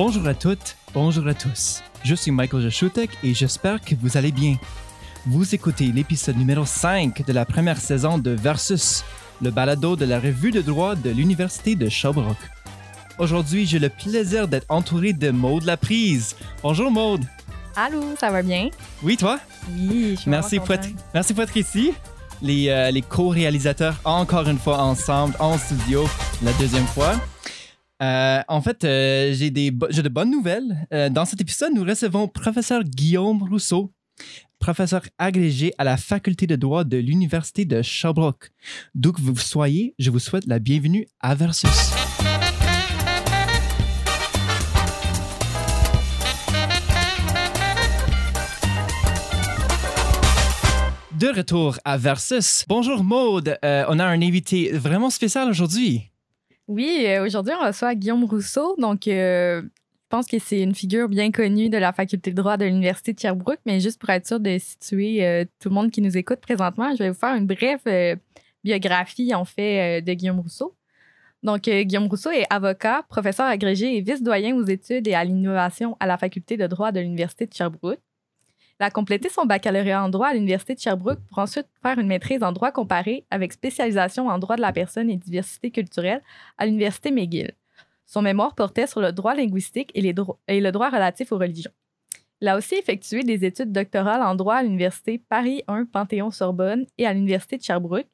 Bonjour à toutes, bonjour à tous. Je suis Michael Jaschutek et j'espère que vous allez bien. Vous écoutez l'épisode numéro 5 de la première saison de Versus, le balado de la revue de droit de l'Université de Sherbrooke. Aujourd'hui, j'ai le plaisir d'être entouré de Maude Laprise. Bonjour Maude. Allô, ça va bien? Oui, toi? Oui, je suis Merci pour, être, merci pour être ici. Les, euh, les co-réalisateurs, encore une fois ensemble, en studio, la deuxième fois. Euh, en fait, euh, j'ai de bonnes nouvelles. Euh, dans cet épisode, nous recevons professeur Guillaume Rousseau, professeur agrégé à la faculté de droit de l'Université de Sherbrooke. D'où que vous soyez, je vous souhaite la bienvenue à Versus. De retour à Versus. Bonjour Maude, on a un invité vraiment spécial aujourd'hui. Oui, euh, aujourd'hui, on reçoit Guillaume Rousseau. Donc, euh, je pense que c'est une figure bien connue de la faculté de droit de l'Université de Sherbrooke. Mais juste pour être sûr de situer euh, tout le monde qui nous écoute présentement, je vais vous faire une brève biographie, en fait, de Guillaume Rousseau. Donc, Guillaume Rousseau est avocat, professeur agrégé et vice-doyen aux études et à l'innovation à la faculté de droit de l'Université de Sherbrooke. Il a complété son baccalauréat en droit à l'Université de Sherbrooke pour ensuite faire une maîtrise en droit comparé avec spécialisation en droit de la personne et diversité culturelle à l'Université McGill. Son mémoire portait sur le droit linguistique et le droit relatif aux religions. Il a aussi effectué des études doctorales en droit à l'Université Paris 1 Panthéon-Sorbonne et à l'Université de Sherbrooke,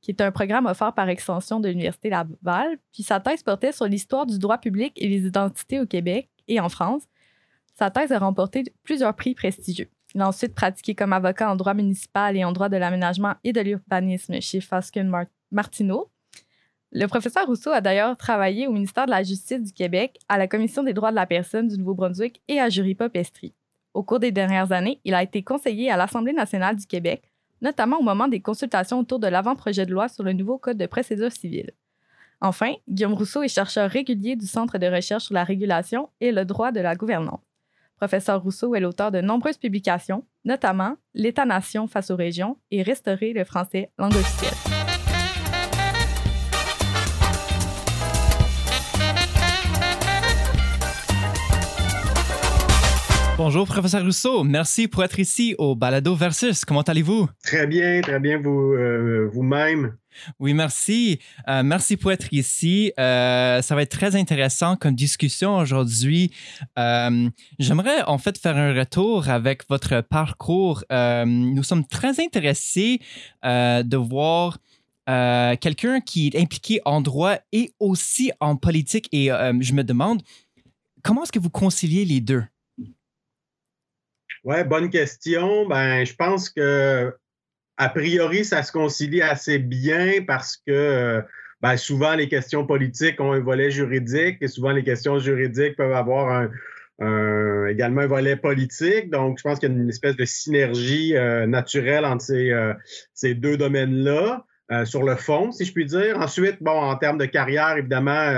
qui est un programme offert par extension de l'Université Laval. Puis sa thèse portait sur l'histoire du droit public et les identités au Québec et en France. Sa thèse a remporté plusieurs prix prestigieux. Il a ensuite pratiqué comme avocat en droit municipal et en droit de l'aménagement et de l'urbanisme chez Fasken Mar- Martineau. Le professeur Rousseau a d'ailleurs travaillé au ministère de la Justice du Québec, à la Commission des droits de la personne du Nouveau-Brunswick et à Jury Pop Estrie. Au cours des dernières années, il a été conseiller à l'Assemblée nationale du Québec, notamment au moment des consultations autour de l'avant-projet de loi sur le nouveau Code de procédure civile. Enfin, Guillaume Rousseau est chercheur régulier du Centre de recherche sur la régulation et le droit de la gouvernance. Professeur Rousseau est l'auteur de nombreuses publications, notamment L'État-nation face aux régions et Restaurer le français langue officielle. Bonjour professeur Rousseau, merci pour être ici au Balado Versus. Comment allez-vous? Très bien, très bien vous, euh, vous-même? Oui, merci. Euh, merci pour être ici. Euh, ça va être très intéressant comme discussion aujourd'hui. Euh, J'aimerais en fait faire un retour avec votre parcours. Nous sommes très intéressés de voir quelqu'un qui est impliqué en droit et aussi en politique. Et je me demande, comment est-ce que vous conciliez les deux? Ouais, bonne question. Ben, je pense que a priori, ça se concilie assez bien parce que euh, ben, souvent les questions politiques ont un volet juridique et souvent les questions juridiques peuvent avoir également un volet politique. Donc, je pense qu'il y a une espèce de synergie euh, naturelle entre ces, euh, deux domaines-là. sur le fond, si je puis dire. Ensuite, bon, en termes de carrière, évidemment,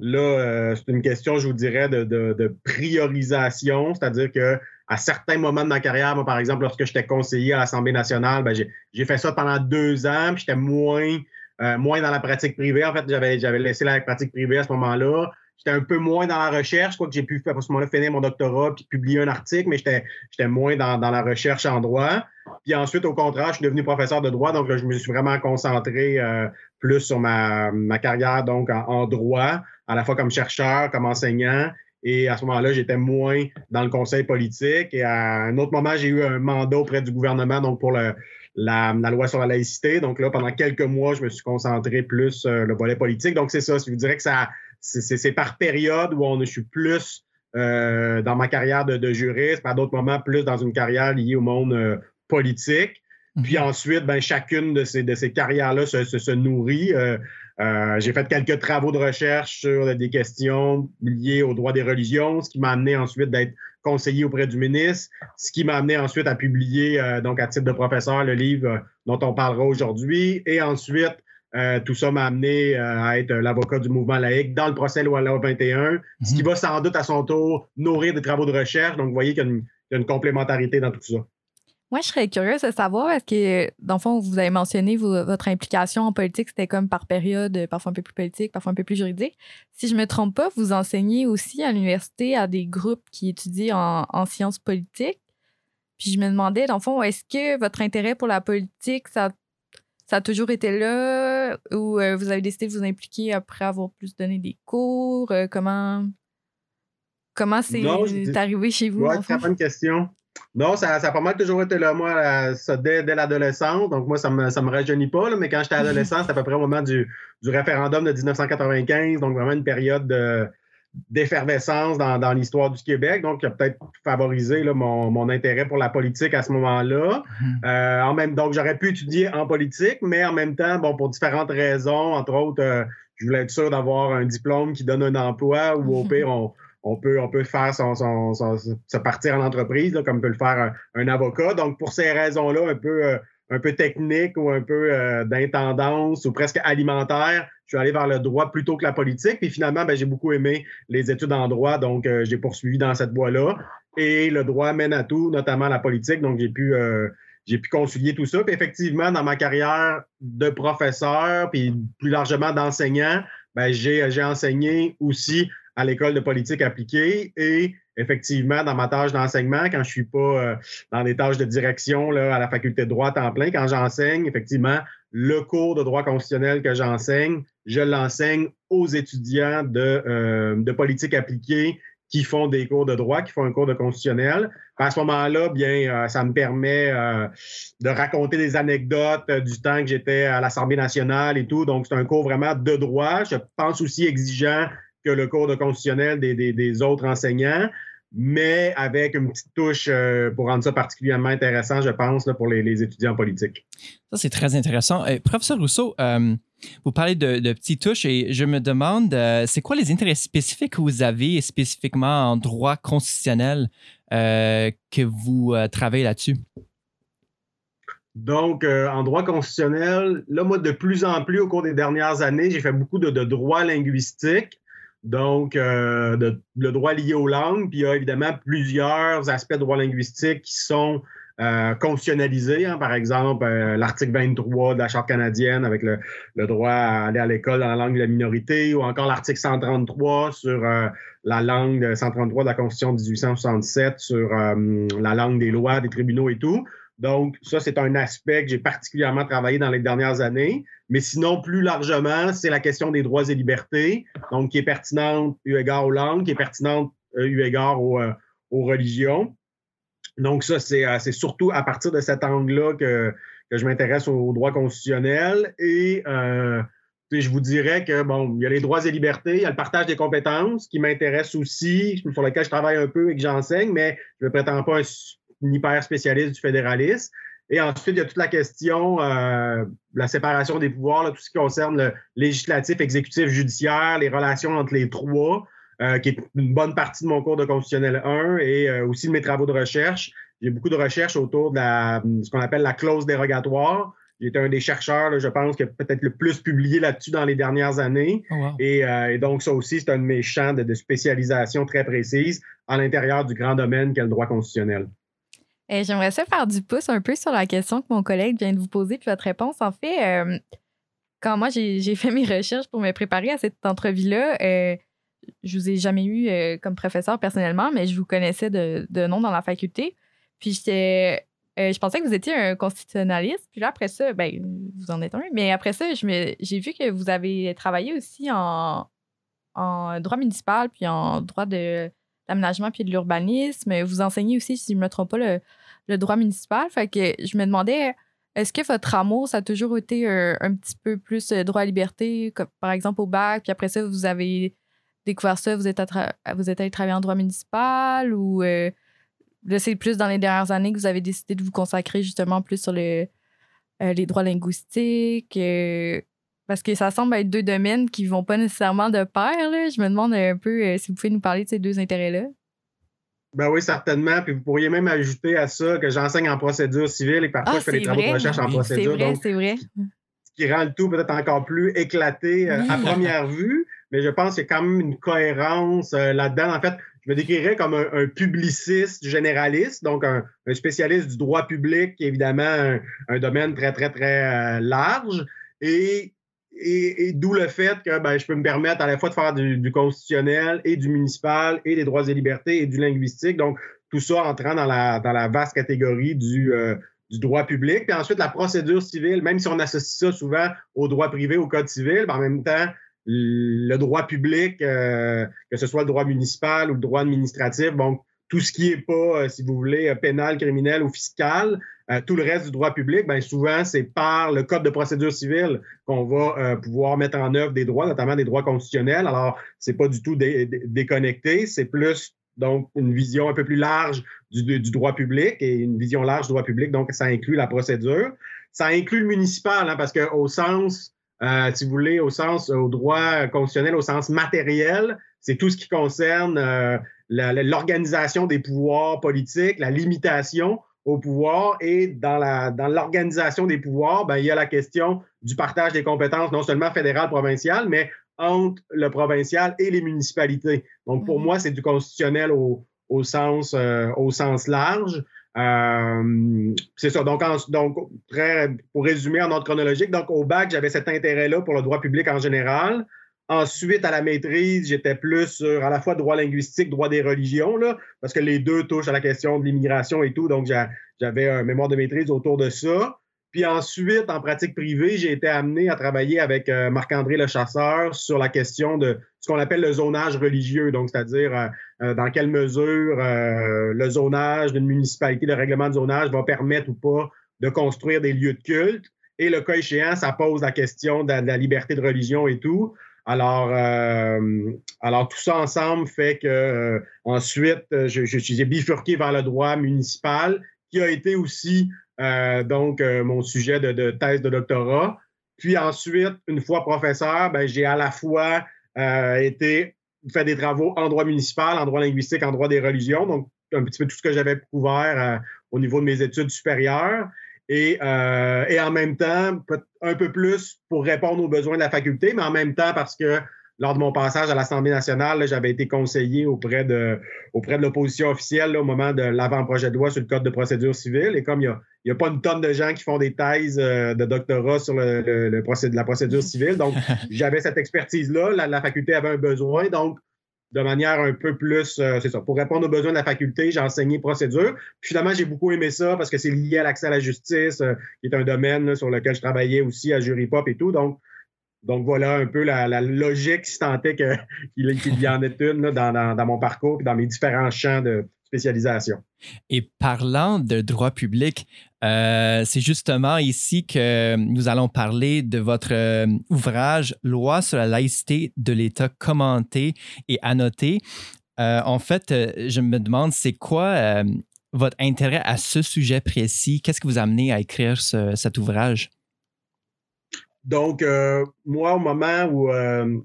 là, c'est une question, je vous dirais, de priorisation, c'est-à-dire que à certains moments de ma carrière, moi, par exemple, lorsque j'étais conseiller à l'Assemblée nationale, ben, j'ai, fait ça pendant deux ans, puis j'étais moins, euh, moins dans la pratique privée. En fait, j'avais, j'avais laissé la pratique privée à ce moment-là. J'étais un peu moins dans la recherche, quoi que j'ai pu à ce moment-là finir mon doctorat puis publier un article, mais j'étais, j'étais moins dans, dans la recherche en droit. Puis ensuite, au contraire, je suis devenu professeur de droit, donc là, je me suis vraiment concentré euh, plus sur ma, ma carrière donc en droit, à la fois comme chercheur, comme enseignant. Et à ce moment-là, j'étais moins dans le conseil politique. Et à un autre moment, j'ai eu un mandat auprès du gouvernement, donc pour le, la, la loi sur la laïcité. Donc là, pendant quelques mois, je me suis concentré plus sur le volet politique. Donc c'est ça. Je vous dirais que ça, c'est, par période où on, je suis plus euh, dans ma carrière de, de juriste, par d'autres moments, plus dans une carrière liée au monde euh, politique. Puis ensuite, ben, chacune de ces, de ces carrières-là se, se, se nourrit. Euh, euh, j'ai fait quelques travaux de recherche sur des questions liées au droit des religions, ce qui m'a amené ensuite d'être conseiller auprès du ministre, ce qui m'a amené ensuite à publier, euh, donc à titre de professeur, le livre euh, dont on parlera aujourd'hui. Et ensuite, euh, tout ça m'a amené à être l'avocat du mouvement laïque dans le procès loi 21, ce qui va sans doute à son tour nourrir des travaux de recherche. Donc, vous voyez qu'il y a une, il y a une complémentarité dans tout ça. Moi, je serais curieuse de savoir, parce que, dans le fond, vous avez mentionné votre implication en politique, c'était comme par période, parfois un peu plus politique, parfois un peu plus juridique. Si je ne me trompe pas, vous enseignez aussi à l'université à des groupes qui étudient en, sciences politiques. Puis je me demandais, dans le fond, est-ce que votre intérêt pour la politique, ça, ça a toujours été là ou euh, vous avez décidé de vous impliquer après avoir plus donné des cours? Euh, comment comment c'est arrivé chez vous? Oui, très bonne question. Non, ça, a pas mal toujours été là, moi, ça, dès, l'adolescence. Donc, moi, ça me, me rajeunit pas, mais quand j'étais adolescent, c'est à peu près au moment du, référendum de 1995, donc vraiment une période d'effervescence dans, l'histoire du Québec, donc qui a peut-être favorisé mon, intérêt pour la politique à ce moment-là. Mm-hmm. Euh, en même, donc, j'aurais pu étudier en politique, mais en même temps, bon, pour différentes raisons, entre autres, euh, je voulais être sûr d'avoir un diplôme qui donne un emploi ou au pire, on, on peut, on faire son, se partir en entreprise, comme peut le faire un, avocat. Donc, pour ces raisons-là, un peu, euh, techniques ou un peu euh, d'intendance ou presque alimentaire, je suis allé vers le droit plutôt que la politique. Puis finalement, ben, j'ai beaucoup aimé les études en droit, donc euh, j'ai poursuivi dans cette voie-là. Et le droit mène à tout, notamment la politique. Donc, j'ai pu j'ai pu concilier tout ça. Puis effectivement, dans ma carrière de professeur, puis plus largement d'enseignant, ben, j'ai enseigné aussi à l'école de politique appliquée et effectivement, dans ma tâche d'enseignement, quand je suis pas euh, dans des tâches de direction là, à la faculté de droit en plein, quand j'enseigne, effectivement, le cours de droit constitutionnel que j'enseigne, je l'enseigne aux étudiants de, euh, de politique appliquée qui font des cours de droit, qui font un cours de constitutionnel. À ce moment-là, bien, euh, ça me permet de raconter des anecdotes du temps que j'étais à l'Assemblée nationale et tout. Donc, c'est un cours vraiment de droit. Je pense aussi exigeant que le cours de constitutionnel des, autres enseignants, mais avec une petite touche euh, pour rendre ça particulièrement intéressant, je pense, pour les, étudiants politiques. Ça, c'est très intéressant. Euh, professeur Rousseau, euh, vous parlez de, petites touches et je me demande, c'est quoi les intérêts spécifiques que vous avez spécifiquement en droit constitutionnel que vous travaillez là-dessus? Donc, en droit constitutionnel, là, moi, de plus en plus, au cours des dernières années, j'ai fait beaucoup de, de droit linguistique. Donc, euh, le droit lié aux langues, puis il y a évidemment plusieurs aspects de droit linguistique qui sont euh, constitutionnalisés. Hein. par exemple, euh, l'article 23 de la Charte canadienne avec le, droit à aller à l'école dans la langue de la minorité, ou encore l'article 133 sur la langue 133 de la Constitution de 1867 sur la langue des lois, des tribunaux et tout. Donc, ça, c'est un aspect que j'ai particulièrement travaillé dans les dernières années. Mais sinon, plus largement, c'est la question des droits et libertés, donc qui est pertinente eu égard aux langues, qui est pertinente euh, eu égard euh, aux, religions. Donc, ça, euh, c'est surtout à partir de cet angle-là que, je m'intéresse aux droits constitutionnels. Et je vous dirais que, bon, il y a les droits et libertés, il y a le partage des compétences qui m'intéresse aussi, sur lequel je travaille un peu et que j'enseigne, mais je ne prétends pas un hyper spécialiste du fédéralisme. Et ensuite, il y a toute la question euh, la séparation des pouvoirs, tout ce qui concerne le législatif, exécutif, judiciaire, les relations entre les trois, euh, qui est une bonne partie de mon cours de constitutionnel 1 et euh, aussi de mes travaux de recherche. J'ai beaucoup de recherches autour de la, ce qu'on appelle la clause dérogatoire. J'ai été un des chercheurs, je pense, qui a peut-être le plus publié là-dessus dans les dernières années. Oh, et, donc, ça aussi, c'est un de mes champs de, de spécialisation très précise à l'intérieur du grand domaine qu'est le droit constitutionnel. Euh, j'aimerais ça faire du pouce un peu sur la question que mon collègue vient de vous poser, puis votre réponse. En fait, euh, quand moi j'ai fait mes recherches pour me préparer à cette entrevue-là, euh, je vous ai jamais eu comme professeur personnellement, mais je vous connaissais de, nom dans la faculté. Puis j'étais. je pensais que vous étiez un constitutionnaliste. Puis là, après ça, ben, vous en êtes un. Mais après ça, j'ai vu que vous avez travaillé aussi en, en droit municipal, puis en droit de l'aménagement puis de l'urbanisme. Vous enseignez aussi, si je ne me trompe pas, le, droit municipal. Fait que je me demandais, est-ce que votre amour, ça a toujours été un, petit peu plus euh, droit à liberté, par exemple au bac, puis après ça, vous avez découvert ça, vous êtes, vous êtes allé travailler en droit municipal ou euh, c'est plus dans les dernières années que vous avez décidé de vous consacrer justement plus sur le, euh, les droits linguistiques? Parce que ça semble être deux domaines qui vont pas nécessairement de pair. Je me demande un peu si vous pouvez nous parler de ces deux intérêts-là. Ben oui, certainement. Puis vous pourriez même ajouter à ça que j'enseigne en procédure civile et parfois ah, je fais des travaux de recherche en procédure. C'est vrai, c'est vrai. Ce qui rend le tout peut-être encore plus éclaté euh, à première vue. Mais je pense qu'il y a quand même une cohérence euh, là-dedans. En fait, je me décrirais comme un, publiciste généraliste, donc un, spécialiste du droit public, évidemment un, domaine très, très, très euh, large. Et, et, d'où le fait que ben, je peux me permettre à la fois de faire du, constitutionnel et du municipal et des droits et libertés et du linguistique. Donc, tout ça entrant dans la, dans la vaste catégorie du, euh, du droit public. Puis ensuite, la procédure civile, même si on associe ça souvent au droit privé, au code civil, ben, en même temps, le droit public, euh, que ce soit le droit municipal ou le droit administratif, bon, tout ce qui n'est pas, euh, si vous voulez, pénal, criminel ou fiscal, euh, tout le reste du droit public, bien souvent, c'est par le Code de procédure civile qu'on va pouvoir mettre en œuvre des droits, notamment des droits constitutionnels. Alors, c'est pas du tout déconnecté, c'est plus donc une vision un peu plus large du, droit public et une vision large du droit public, donc ça inclut la procédure. Ça inclut le municipal, hein, parce qu'au sens euh, si vous voulez, au sens, au droit constitutionnel, au sens matériel, c'est tout ce qui concerne euh, l'organisation des pouvoirs politiques, la limitation au pouvoir. Et dans l'organisation dans des pouvoirs, ben, il y a la question du partage des compétences, non seulement fédérales, provinciales, mais entre le provincial et les municipalités. Donc, pour mmh. moi, c'est du constitutionnel au, au sens, euh, au sens large. Euh, c'est ça. Donc, donc très, pour résumer en ordre chronologique, donc au bac, j'avais cet intérêt-là pour le droit public en général. Ensuite, à la maîtrise, j'étais plus sur à la fois droit linguistique, droit des religions, là, parce que les deux touchent à la question de l'immigration et tout. Donc, j'avais un mémoire de maîtrise autour de ça. Puis ensuite, en pratique privée, j'ai été amené à travailler avec euh, Marc-André Le Chasseur sur la question de ce qu'on appelle le zonage religieux, donc c'est-à-dire euh, euh, dans quelle mesure le zonage d'une municipalité, le règlement de zonage va permettre ou pas de construire des lieux de culte. Et le cas échéant, ça pose la question de, la liberté de religion et tout. Alors, alors tout ça ensemble fait que ensuite, j'ai bifurqué vers le droit municipal, qui a été aussi euh, donc euh, mon sujet de, thèse de doctorat. Puis ensuite, une fois professeur, ben, j'ai à la fois euh, été fait des travaux en droit municipal, en droit linguistique, en droit des religions, donc un petit peu tout ce que j'avais couvert au niveau de mes études supérieures. Et, et, en même temps, un peu plus pour répondre aux besoins de la faculté, mais en même temps parce que lors de mon passage à l'Assemblée nationale, j'avais été conseiller auprès de, auprès de l'opposition officielle au moment de l'avant-projet de loi sur le Code de procédure civile. Et comme il n'y a, pas une tonne de gens qui font des thèses euh, de doctorat sur le, la procédure civile, donc j'avais cette expertise-là. La, faculté avait un besoin. Donc, de manière un peu plus, euh, c'est ça, pour répondre aux besoins de la faculté, j'ai enseigné procédure. Puis finalement, j'ai beaucoup aimé ça parce que c'est lié à l'accès à la justice, euh, qui est un domaine sur lequel je travaillais aussi à Jury Pop et tout. Donc, donc voilà un peu la, logique, si tant est qu'il y en ait une dans, mon parcours et dans mes différents champs de spécialisation. Et parlant de droit public, euh, c'est justement ici que nous allons parler de votre euh, ouvrage Loi sur la laïcité de l'État commenté et annoté. Euh, en fait, je me demande, c'est quoi votre intérêt à ce sujet précis? Qu'est-ce qui vous a amené à écrire cet ouvrage? Donc, moi, au moment où euh,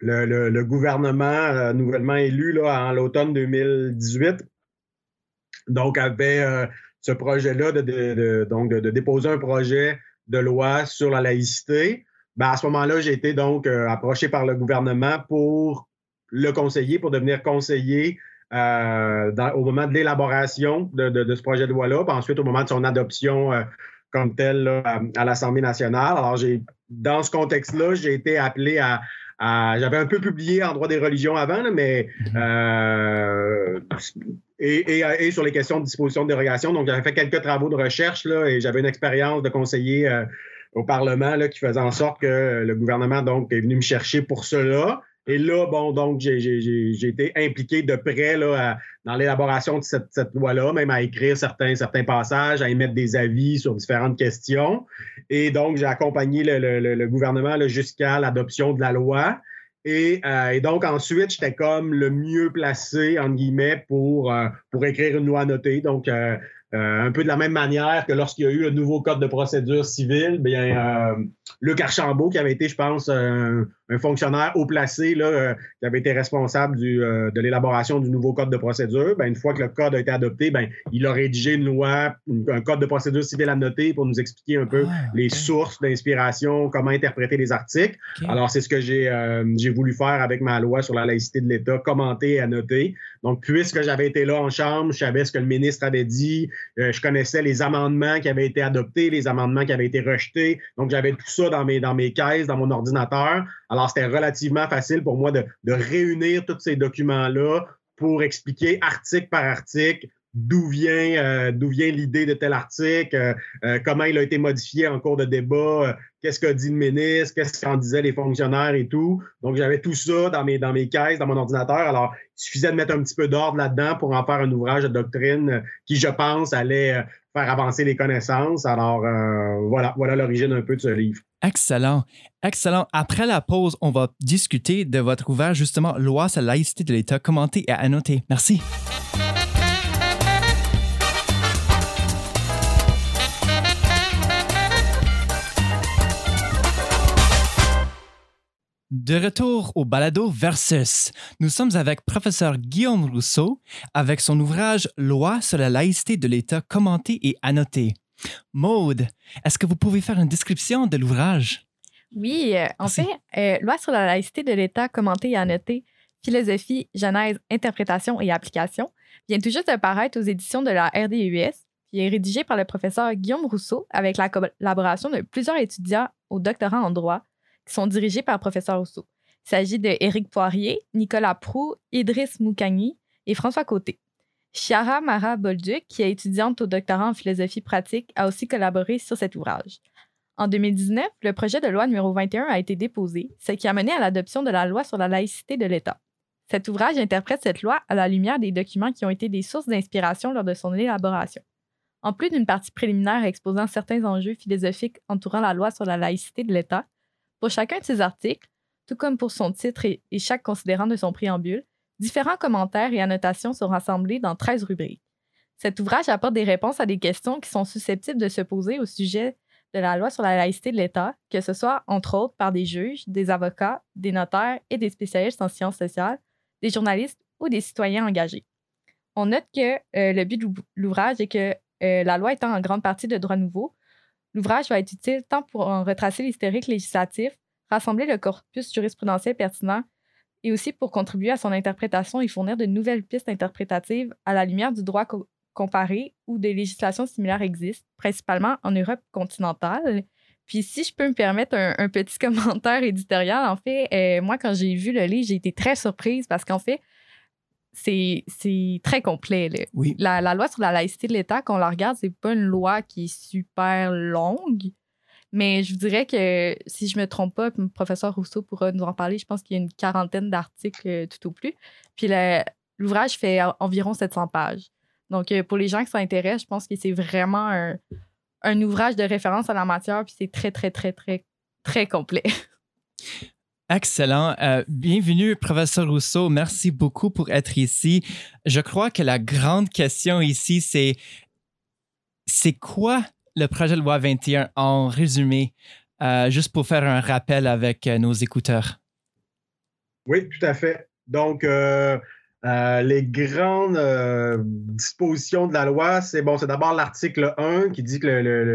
le, gouvernement nouvellement élu là, en l'automne 2018, donc avait ce projet-là de, donc de, déposer un projet de loi sur la laïcité, ben, à ce moment-là, j'ai été donc approché par le gouvernement pour le conseiller, pour devenir conseiller au moment de l'élaboration de, ce projet de loi-là, puis ensuite au moment de son adoption comme tel à, l'Assemblée nationale. Alors, j'ai dans ce contexte-là, j'ai été appelé à, j'avais un peu publié en droit des religions avant, mais mhm. euh, et, sur les questions de disposition de dérogation. Donc, j'avais fait quelques travaux de recherche là, et j'avais une expérience de conseiller euh, au Parlement là, qui faisait en sorte que le gouvernement donc est venu me chercher pour cela. Et là, bon, donc, j'ai été impliqué de près là, dans l'élaboration de cette, loi-là, même à écrire certains, certains passages, à émettre des avis sur différentes questions. Et donc, j'ai accompagné le, gouvernement jusqu'à l'adoption de la loi. Euh, et, donc, ensuite, j'étais comme le mieux placé, entre guillemets, pour, euh, pour écrire une loi notée. Donc, euh, Euh, un peu de la même manière que lorsqu'il y a eu le nouveau code de procédure civile, bien, euh, Luc Archambault, qui avait été, je pense, un, fonctionnaire haut placé, là, euh, qui avait été responsable du, de l'élaboration du nouveau code de procédure, bien, une fois que le code a été adopté, bien, il a rédigé une loi, un code de procédure civile annoté pour nous expliquer un peu ah, les sources d'inspiration, comment interpréter les articles. Alors, c'est ce que j'ai j'ai voulu faire avec ma loi sur la laïcité de l'État, commenter et annoter. Donc, puisque j'avais été là en chambre, je savais ce que le ministre avait dit, euh, je connaissais les amendements qui avaient été adoptés, les amendements qui avaient été rejetés. Donc, j'avais tout ça dans mes, dans mes caisses, dans mon ordinateur. Alors, c'était relativement facile pour moi de, réunir tous ces documents-là pour expliquer article par article d'où vient, euh, d'où vient l'idée de tel article, euh, comment il a été modifié en cours de débat, qu'est-ce qu'a dit le ministre, qu'est-ce qu'en disaient les fonctionnaires et tout. Donc, j'avais tout ça dans mes, dans caisses, dans mon ordinateur. Alors, il suffisait de mettre un petit peu d'ordre là-dedans pour en faire un ouvrage de doctrine qui, je pense, allait euh, faire avancer les connaissances. Alors, euh, voilà, voilà l'origine un peu de ce livre. Excellent. Excellent. Après la pause, on va discuter de votre ouvrage, justement, Loi sur la laïcité de l'État, commenté et annoté. Merci. De retour au balado versus, nous sommes avec professeur Guillaume Rousseau avec son ouvrage Loi sur la laïcité de l'État commenté et annoté. Maude, est-ce que vous pouvez faire une description de l'ouvrage? Oui, euh, en fait, euh, Loi sur la laïcité de l'État commenté et annoté, philosophie, genèse, interprétation et application, vient tout juste de paraître aux éditions de la RDUS, qui est rédigé par le professeur Guillaume Rousseau avec la collaboration de plusieurs étudiants au doctorat en droit sont dirigés par professeur Rousseau. Il s'agit de Éric Poirier, Nicolas Prou, Idriss Moukani et François Côté. Chiara Mara Bolduc, qui est étudiante au doctorat en philosophie pratique, a aussi collaboré sur cet ouvrage. En 2019, le projet de loi numéro 21 a été déposé, ce qui a mené à l'adoption de la loi sur la laïcité de l'État. Cet ouvrage interprète cette loi à la lumière des documents qui ont été des sources d'inspiration lors de son élaboration. En plus d'une partie préliminaire exposant certains enjeux philosophiques entourant la loi sur la laïcité de l'État, pour chacun de ces articles, tout comme pour son titre et, chaque considérant de son préambule, différents commentaires et annotations sont rassemblés dans 13 rubriques. Cet ouvrage apporte des réponses à des questions qui sont susceptibles de se poser au sujet de la loi sur la laïcité de l'État, que ce soit entre autres par des juges, des avocats, des notaires et des spécialistes en sciences sociales, des journalistes ou des citoyens engagés. On note que euh, le but de l'ouvrage est que euh, la loi étant en grande partie de droit nouveau, L'ouvrage va être utile tant pour en retracer l'historique législatif, rassembler le corpus jurisprudentiel pertinent et aussi pour contribuer à son interprétation et fournir de nouvelles pistes interprétatives à la lumière du droit comparé où des législations similaires existent, principalement en Europe continentale. Puis si je peux me permettre un, petit commentaire éditorial, en fait, euh, moi, quand j'ai vu le livre, j'ai été très surprise parce qu'en fait, c'est très complet. Oui. La, loi sur la laïcité de l'État, quand on la regarde, c'est pas une loi qui est super longue. Mais je vous dirais que si je me trompe pas, le professeur Rousseau pourra nous en parler, je pense qu'il y a une quarantaine d'articles euh, tout au plus. Puis l'ouvrage fait environ 700 pages. Donc, euh, pour les gens qui s'intéressent, je pense que c'est vraiment un, un ouvrage de référence à la matière, puis c'est très, très, très, très, très complet. Excellent. Euh, bienvenue, professeur Rousseau. Merci beaucoup pour être ici. Je crois que la grande question ici, c'est c'est quoi le projet de loi 21 en résumé, euh, juste pour faire un rappel avec euh, nos écouteurs? Oui, tout à fait. Donc, les grandes dispositions de la loi, c'est bon, c'est d'abord l'article 1 qui dit que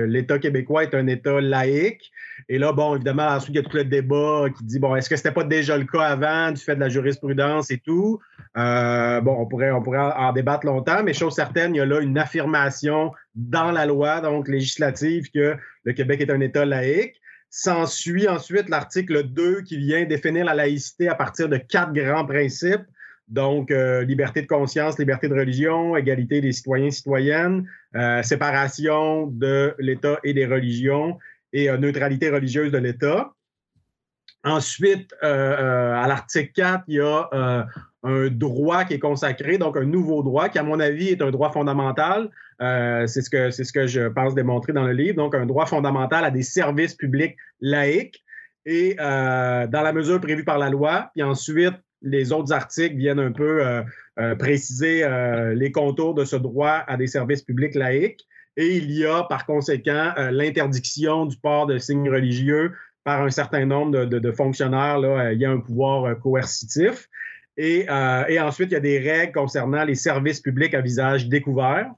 l'État québécois est un État laïque. Et là, bon, évidemment, ensuite, il y a tout le débat qui dit, bon, est-ce que c'était pas déjà le cas avant du fait de la jurisprudence et tout? Euh, bon, on pourrait, on pourrait en, débattre longtemps, mais chose certaine, il y a là une affirmation dans la loi, donc législative, que le Québec est un État laïque. S'ensuit ensuite l'article 2 qui vient définir la laïcité à partir de quatre grands principes. Donc, euh, liberté de conscience, liberté de religion, égalité des citoyens et citoyennes, euh, séparation de l'État et des religions et euh, neutralité religieuse de l'État. Ensuite, à l'article 4, il y a un droit qui est consacré, donc un nouveau droit qui, à mon avis, est un droit fondamental. c'est ce, que, ce que je pense démontrer dans le livre. Donc, un droit fondamental à des services publics laïques et dans la mesure prévue par la loi. Puis ensuite, les autres articles viennent un peu préciser les contours de ce droit à des services publics laïques. Et il y a par conséquent l'interdiction du port de signes religieux par un certain nombre de, fonctionnaires. Là, il y a un pouvoir coercitif. Et, ensuite, il y a des règles concernant les services publics à visage découvert.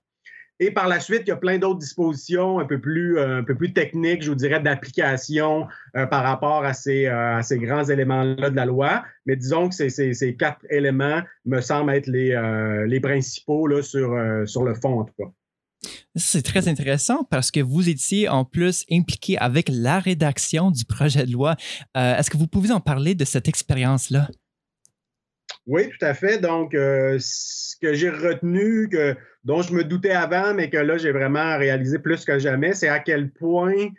Et par la suite, il y a plein d'autres dispositions un peu plus, euh, un peu plus techniques, je vous dirais, d'application euh, par rapport à ces, euh, à ces grands éléments-là de la loi. Mais disons que ces, ces, quatre éléments me semblent être les, les principaux là, sur, sur le fond, en tout cas. C'est très intéressant parce que vous étiez en plus impliqué avec la rédaction du projet de loi. Est-ce que vous pouvez en parler de cette expérience-là? Oui, tout à fait. Donc, ce que j'ai retenu, dont je me doutais avant, mais que là, j'ai vraiment réalisé plus que jamais, c'est à quel point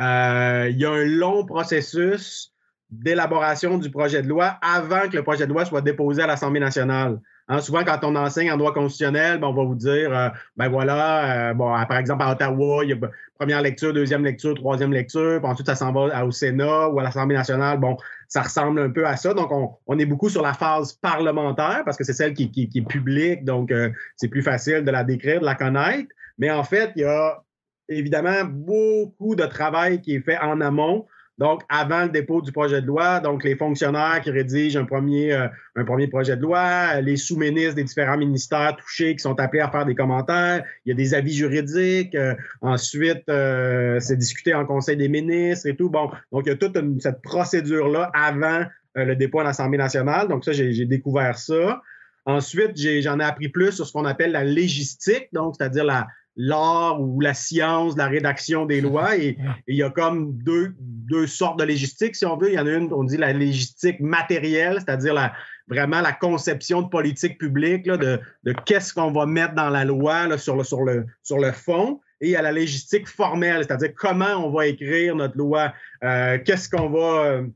euh, il y a un long processus d'élaboration du projet de loi avant que le projet de loi soit déposé à l'Assemblée nationale. Hein, souvent, quand on enseigne en droit constitutionnel, ben, on va vous dire, euh, ben voilà, euh, bon, par exemple, à Ottawa, il y a première lecture, deuxième lecture, troisième lecture, puis ensuite, ça s'en va au Sénat ou à l'Assemblée nationale. Bon, ça ressemble un peu à ça. Donc, on, est beaucoup sur la phase parlementaire parce que c'est celle qui, qui, est publique, donc euh, c'est plus facile de la décrire, de la connaître. Mais en fait, il y a évidemment beaucoup de travail qui est fait en amont donc, avant le dépôt du projet de loi, donc les fonctionnaires qui rédigent un premier, euh, un premier projet de loi, les sous-ministres des différents ministères touchés qui sont appelés à faire des commentaires, il y a des avis juridiques, euh, ensuite, euh, c'est discuté en Conseil des ministres et tout. Bon, donc il y a toute cette procédure-là avant le dépôt à l'Assemblée nationale. Donc, ça, j'ai découvert ça. Ensuite, j'en ai, ai appris plus sur ce qu'on appelle la légistique, donc c'est-à-dire la, l'art ou la science de la rédaction des lois. Et, il y a comme deux, deux sortes de légistique, si on veut. Il y en a une, on dit la légistique matérielle, c'est-à-dire la, vraiment la conception de politique publique, là, de, de qu'est-ce qu'on va mettre dans la loi là, sur, le, sur, le, sur le fond. Et il y a la légistique formelle, c'est-à-dire comment on va écrire notre loi, euh, qu'est-ce qu'on va, euh,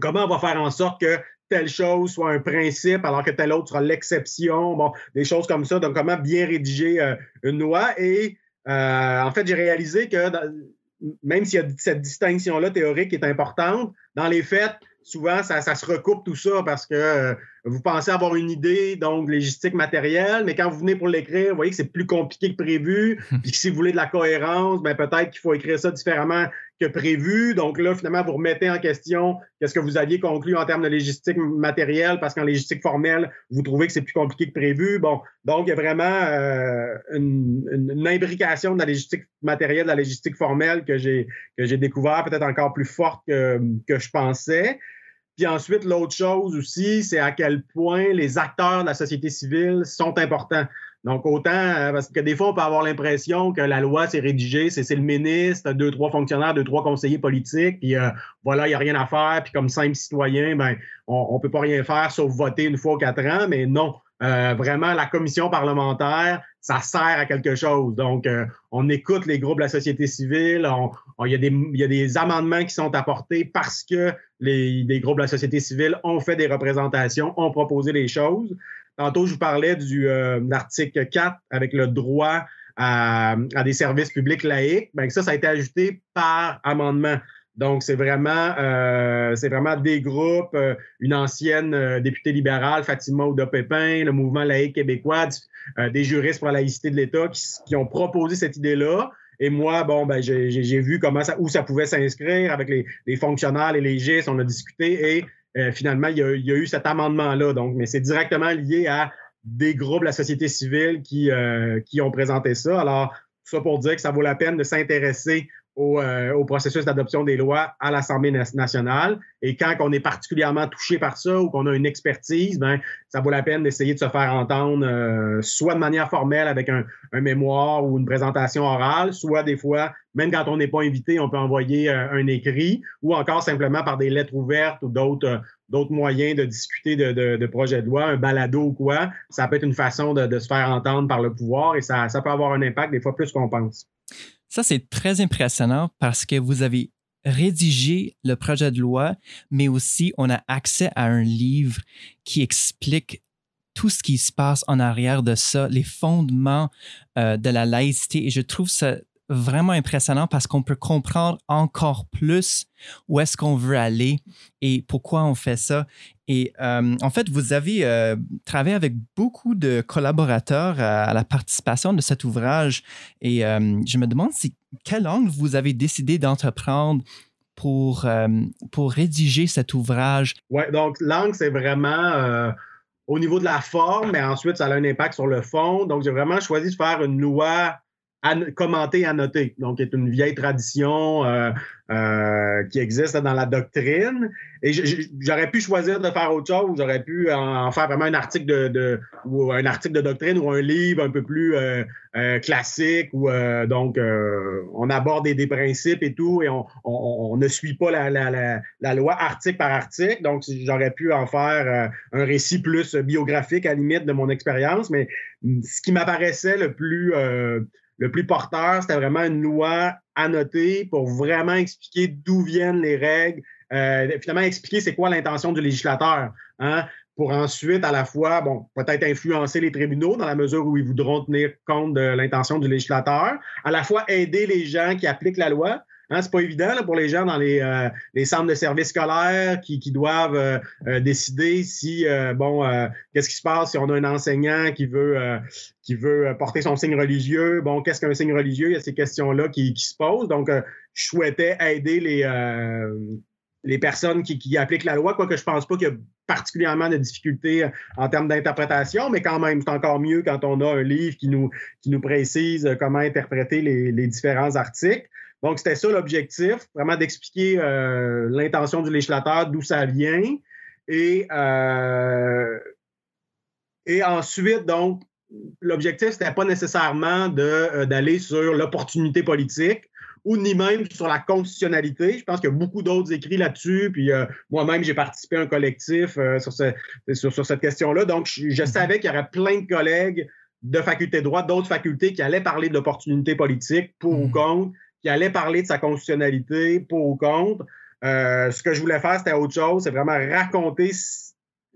comment on va faire en sorte que telle chose soit un principe alors que telle autre sera l'exception. Bon, des choses comme ça. Donc, comment bien rédiger euh, une loi. Et euh, en fait, j'ai réalisé que même s'il y a cette distinction-là théorique qui est importante, dans les faits, souvent, ça, se recoupe tout ça parce que euh, vous pensez avoir une idée, donc légistique matérielle, mais quand vous venez pour l'écrire, vous voyez que c'est plus compliqué que prévu. Puis si vous voulez de la cohérence, ben peut-être qu'il faut écrire ça différemment prévu. Donc là, finalement, vous remettez en question qu'est-ce que vous aviez conclu en termes de légistique matérielle, parce qu'en légistique formelle, vous trouvez que c'est plus compliqué que prévu. Bon, donc il y a vraiment euh, une, imbrication de la légistique matérielle, de la légistique formelle que j'ai que j'ai découvert peut-être encore plus forte que, que je pensais. Puis ensuite, l'autre chose aussi, c'est à quel point les acteurs de la société civile sont importants. Donc, autant, euh, parce que des fois, on peut avoir l'impression que la loi, c'est rédigé, c'est le ministre, deux, trois fonctionnaires, deux, trois conseillers politiques, puis euh, voilà, il n'y a rien à faire, puis comme simple citoyen, ben, on ne peut pas rien faire sauf voter une fois aux quatre ans, mais non. Euh, vraiment, la commission parlementaire, ça sert à quelque chose. Donc, on écoute les groupes de la société civile, il y, y, a des amendements qui sont apportés parce que les, les groupes de la société civile ont fait des représentations, ont proposé des choses. Tantôt, je vous parlais du euh, l'article 4 avec le droit à, des services publics laïques. Bien, ça, ça a été ajouté par amendement. Donc, c'est vraiment, euh, vraiment des groupes, euh, une ancienne députée libérale, Fatima Ouda-Pépin, le mouvement laïque québécois, des juristes pour la laïcité de l'État qui, ont proposé cette idée-là. Et moi, bon, ben, j'ai vu comment ça, où ça pouvait s'inscrire avec les, les, fonctionnaires, les légistes, on a discuté et euh, finalement, il y, a, eu cet amendement-là. Donc, mais c'est directement lié à des groupes de la société civile qui, euh, qui ont présenté ça. Alors, tout ça pour dire que ça vaut la peine de s'intéresser euh, au, processus d'adoption des lois à l'Assemblée nationale. Et quand on est particulièrement touché par ça ou qu'on a une expertise, ben, ça vaut la peine d'essayer de se faire entendre, euh, soit de manière formelle avec un, mémoire ou une présentation orale, soit des fois, même quand on n'est pas invité, on peut envoyer euh, un écrit ou encore simplement par des lettres ouvertes ou d'autres d'autres moyens de discuter de, de, projets de loi, un balado ou quoi. Ça peut être une façon de, de se faire entendre par le pouvoir et ça, ça peut avoir un impact des fois plus qu'on pense. Ça, c'est très impressionnant parce que vous avez rédigé le projet de loi, mais aussi on a accès à un livre qui explique tout ce qui se passe en arrière de ça, les fondements euh, de la laïcité. Et je trouve ça vraiment impressionnant parce qu'on peut comprendre encore plus où est-ce qu'on veut aller et pourquoi on fait ça. Et euh, en fait, vous avez euh, travaillé avec beaucoup de collaborateurs à, la participation de cet ouvrage et euh, je me demande si, quel angle vous avez décidé d'entreprendre pour, pour rédiger cet ouvrage? Oui, donc l'angle, c'est vraiment au niveau de la forme, mais ensuite, ça a un impact sur le fond. Donc, j'ai vraiment choisi de faire une loi commenter, noter. Donc, c'est une vieille tradition euh, euh, qui existe dans la doctrine. Et j'aurais pu choisir de faire autre chose. J'aurais pu en faire vraiment un article de, ou un article de doctrine ou un livre un peu plus euh, classique où donc on aborde des, principes et tout et on, ne suit pas la, la, loi article par article. Donc, j'aurais pu en faire un récit plus biographique à la limite de mon expérience. Mais ce qui m'apparaissait le plus le plus porteur, c'était vraiment une loi annotée pour vraiment expliquer d'où viennent les règles, euh, finalement expliquer c'est quoi l'intention du législateur, hein, pour ensuite à la fois, bon, peut-être influencer les tribunaux dans la mesure où ils voudront tenir compte de l'intention du législateur, à la fois aider les gens qui appliquent la loi, Hein, c'est pas évident pour les gens dans les, euh, les, centres de services scolaires qui, doivent euh, euh, décider si, bon, qu'est-ce qui se passe si on a un enseignant qui veut, qui veut porter son signe religieux. Bon, qu'est-ce qu'un signe religieux? Il y a ces questions-là qui, se posent. Donc, je souhaitais aider les, les personnes qui, appliquent la loi, quoique je pense pas qu'il y a particulièrement de difficultés en termes d'interprétation, mais quand même, c'est encore mieux quand on a un livre qui nous, qui nous précise comment interpréter les différents articles. Donc, c'était ça l'objectif, vraiment d'expliquer euh, l'intention du législateur, d'où ça vient. Et, euh, et ensuite, donc, l'objectif, ce n'était pas nécessairement euh, d'aller sur l'opportunité politique ou ni même sur la constitutionnalité. Je pense qu'il y a beaucoup d'autres écrits là-dessus. Puis moi-même, j'ai participé à un collectif sur, sur, cette question-là. Donc, je, je savais qu'il y aurait plein de collègues de faculté de droit, d'autres facultés qui allaient parler de l'opportunité politique pour ou mmh. contre qui allait parler de sa constitutionnalité pour ou contre. Euh, ce que je voulais faire, c'était autre chose, c'est vraiment raconter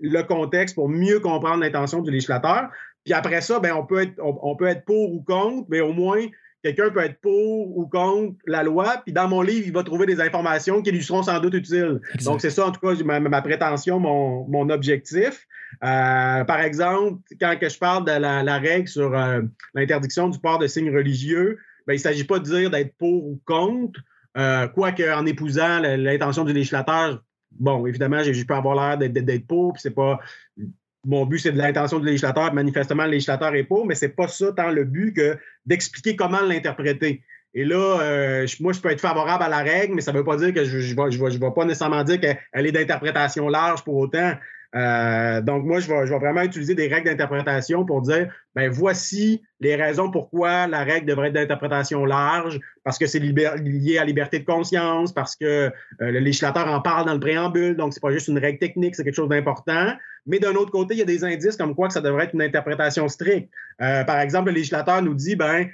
le contexte pour mieux comprendre l'intention du législateur. Puis après ça, ben, on, peut être, on, peut être pour ou contre, mais au moins, quelqu'un peut être pour ou contre la loi. Puis dans mon livre, il va trouver des informations qui lui seront sans doute utiles. Donc, c'est ça, en tout cas, ma, prétention, mon, objectif. Euh, par exemple, quand que je parle de la, règle sur euh, l'interdiction du port de signes religieux, ben, il ne s'agit pas de dire d'être pour ou contre, euh, quoique en épousant l'intention du législateur, bon, évidemment, je peux avoir l'air d'être pour, puis c'est pas. Mon but, c'est de l'intention du législateur. Manifestement, le législateur est pour, mais c'est pas ça tant le but que d'expliquer comment l'interpréter. Et là, euh, moi, je peux être favorable à la règle, mais ça ne veut pas dire que je ne vais pas nécessairement dire qu'elle est d'interprétation large pour autant. Euh, donc, moi, je vais, vraiment utiliser des règles d'interprétation pour dire, ben voici les raisons pourquoi la règle devrait être d'interprétation large, parce que c'est lié à la liberté de conscience, parce que euh, le législateur en parle dans le préambule, donc c'est pas juste une règle technique, c'est quelque chose d'important. Mais d'un autre côté, il y a des indices comme quoi que ça devrait être une interprétation stricte. Euh, par exemple, le législateur nous dit, ben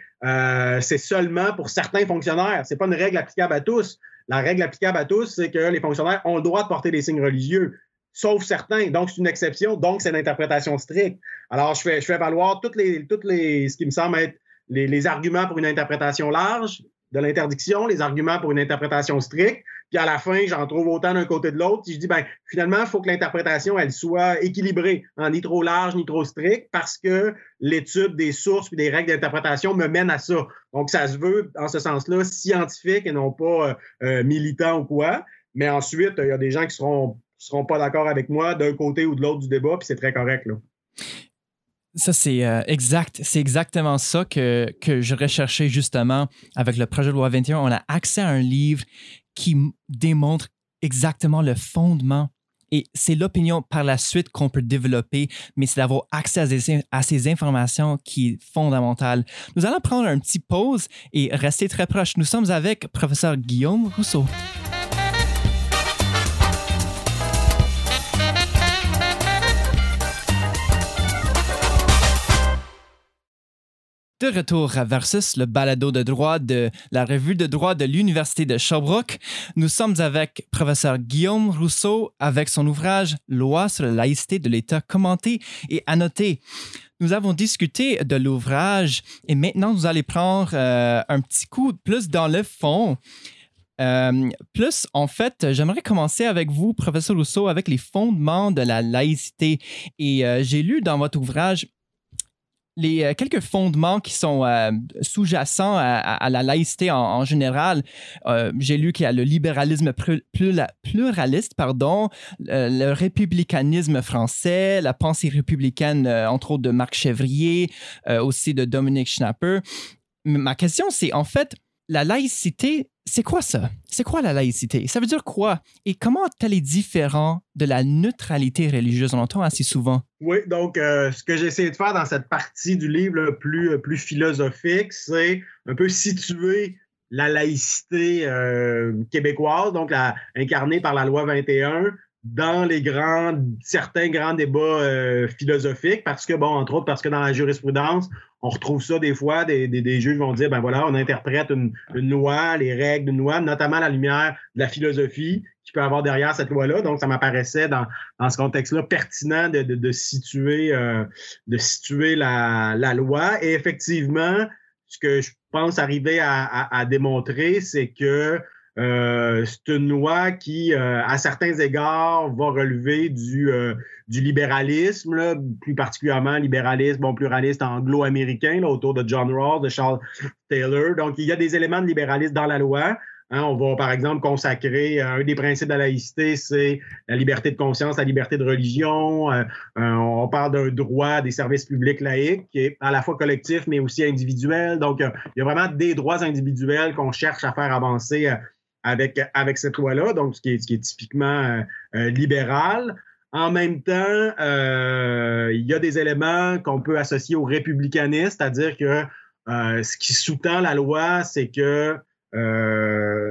c'est seulement pour certains fonctionnaires, c'est pas une règle applicable à tous. La règle applicable à tous, c'est que les fonctionnaires ont le droit de porter des signes religieux sauf certains. Donc, c'est une exception, donc c'est une interprétation stricte. Alors, je fais, je fais valoir toutes les, toutes les, ce qui me semble être les, arguments pour une interprétation large de l'interdiction, les arguments pour une interprétation stricte, puis à la fin, j'en trouve autant d'un côté de l'autre. Je dis, ben, finalement, il faut que l'interprétation, elle soit équilibrée, hein, ni trop large, ni trop stricte, parce que l'étude des sources et des règles d'interprétation me mène à ça. Donc, ça se veut, en ce sens-là, scientifique et non pas euh, euh, militant ou quoi. Mais ensuite, il y a des gens qui seront seront pas d'accord avec moi d'un côté ou de l'autre du débat, puis c'est très correct. Là. Ça, c'est euh, exact. C'est exactement ça que, que je recherchais justement avec le projet de loi 21. On a accès à un livre qui démontre exactement le fondement. Et c'est l'opinion par la suite qu'on peut développer, mais c'est d'avoir accès à ces, à ces informations qui est fondamentale. Nous allons prendre un petit pause et rester très proche. Nous sommes avec professeur Guillaume Rousseau. De retour à Versus, le balado de droit de la revue de droit de l'Université de Sherbrooke. Nous sommes avec professeur Guillaume Rousseau avec son ouvrage Loi sur la laïcité de l'État commenté et annoté. Nous avons discuté de l'ouvrage et maintenant nous allons prendre euh, un petit coup plus dans le fond. Euh, plus, en fait, j'aimerais commencer avec vous, professeur Rousseau, avec les fondements de la laïcité. Et euh, j'ai lu dans votre ouvrage les euh, quelques fondements qui sont euh, sous-jacents à, la laïcité en, général. Euh, j'ai lu qu'il y a le libéralisme pluraliste, pardon, le républicanisme français, la pensée républicaine, entre autres de Marc Chevrier, aussi de Dominique Schnapper. Ma question, c'est en fait, la laïcité, c'est quoi ça? C'est quoi la laïcité? Ça veut dire quoi? Et comment elle est différente de la neutralité religieuse? On entend assez souvent. Oui, donc euh, ce que j'ai essayé de faire dans cette partie du livre plus, plus philosophique, c'est un peu situer la laïcité euh, québécoise, donc incarnée par la loi 21, dans les grands, certains grands débats euh, philosophiques, parce que, bon, entre autres, parce que dans la jurisprudence, on retrouve ça des fois, des, juges vont dire, ben voilà, on interprète une, loi, les règles d'une loi, notamment la lumière de la philosophie qui peut avoir derrière cette loi-là. Donc, ça m'apparaissait dans, ce contexte-là pertinent de, situer, euh, de situer la, la, loi. Et effectivement, ce que je pense arriver à démontrer, c'est que euh, c'est une loi qui, euh, à certains égards, va relever du, euh, du libéralisme, là, plus particulièrement libéralisme, bon, pluraliste anglo-américain, autour de John Rawls, de Charles Taylor. Donc, il y a des éléments de libéralisme dans la loi. Hein, on va, par exemple, consacrer un des principes de la laïcité, c'est la liberté de conscience, la liberté de religion. on parle d'un droit des services publics laïques qui est à la fois collectif, mais aussi individuel. Donc, il y a vraiment des droits individuels qu'on cherche à faire avancer avec, cette loi-là, donc ce qui est, typiquement euh, euh, libéral. En même temps, euh, il y a des éléments qu'on peut associer au républicanisme, c'est-à-dire que ce qui sous-tend la loi, c'est que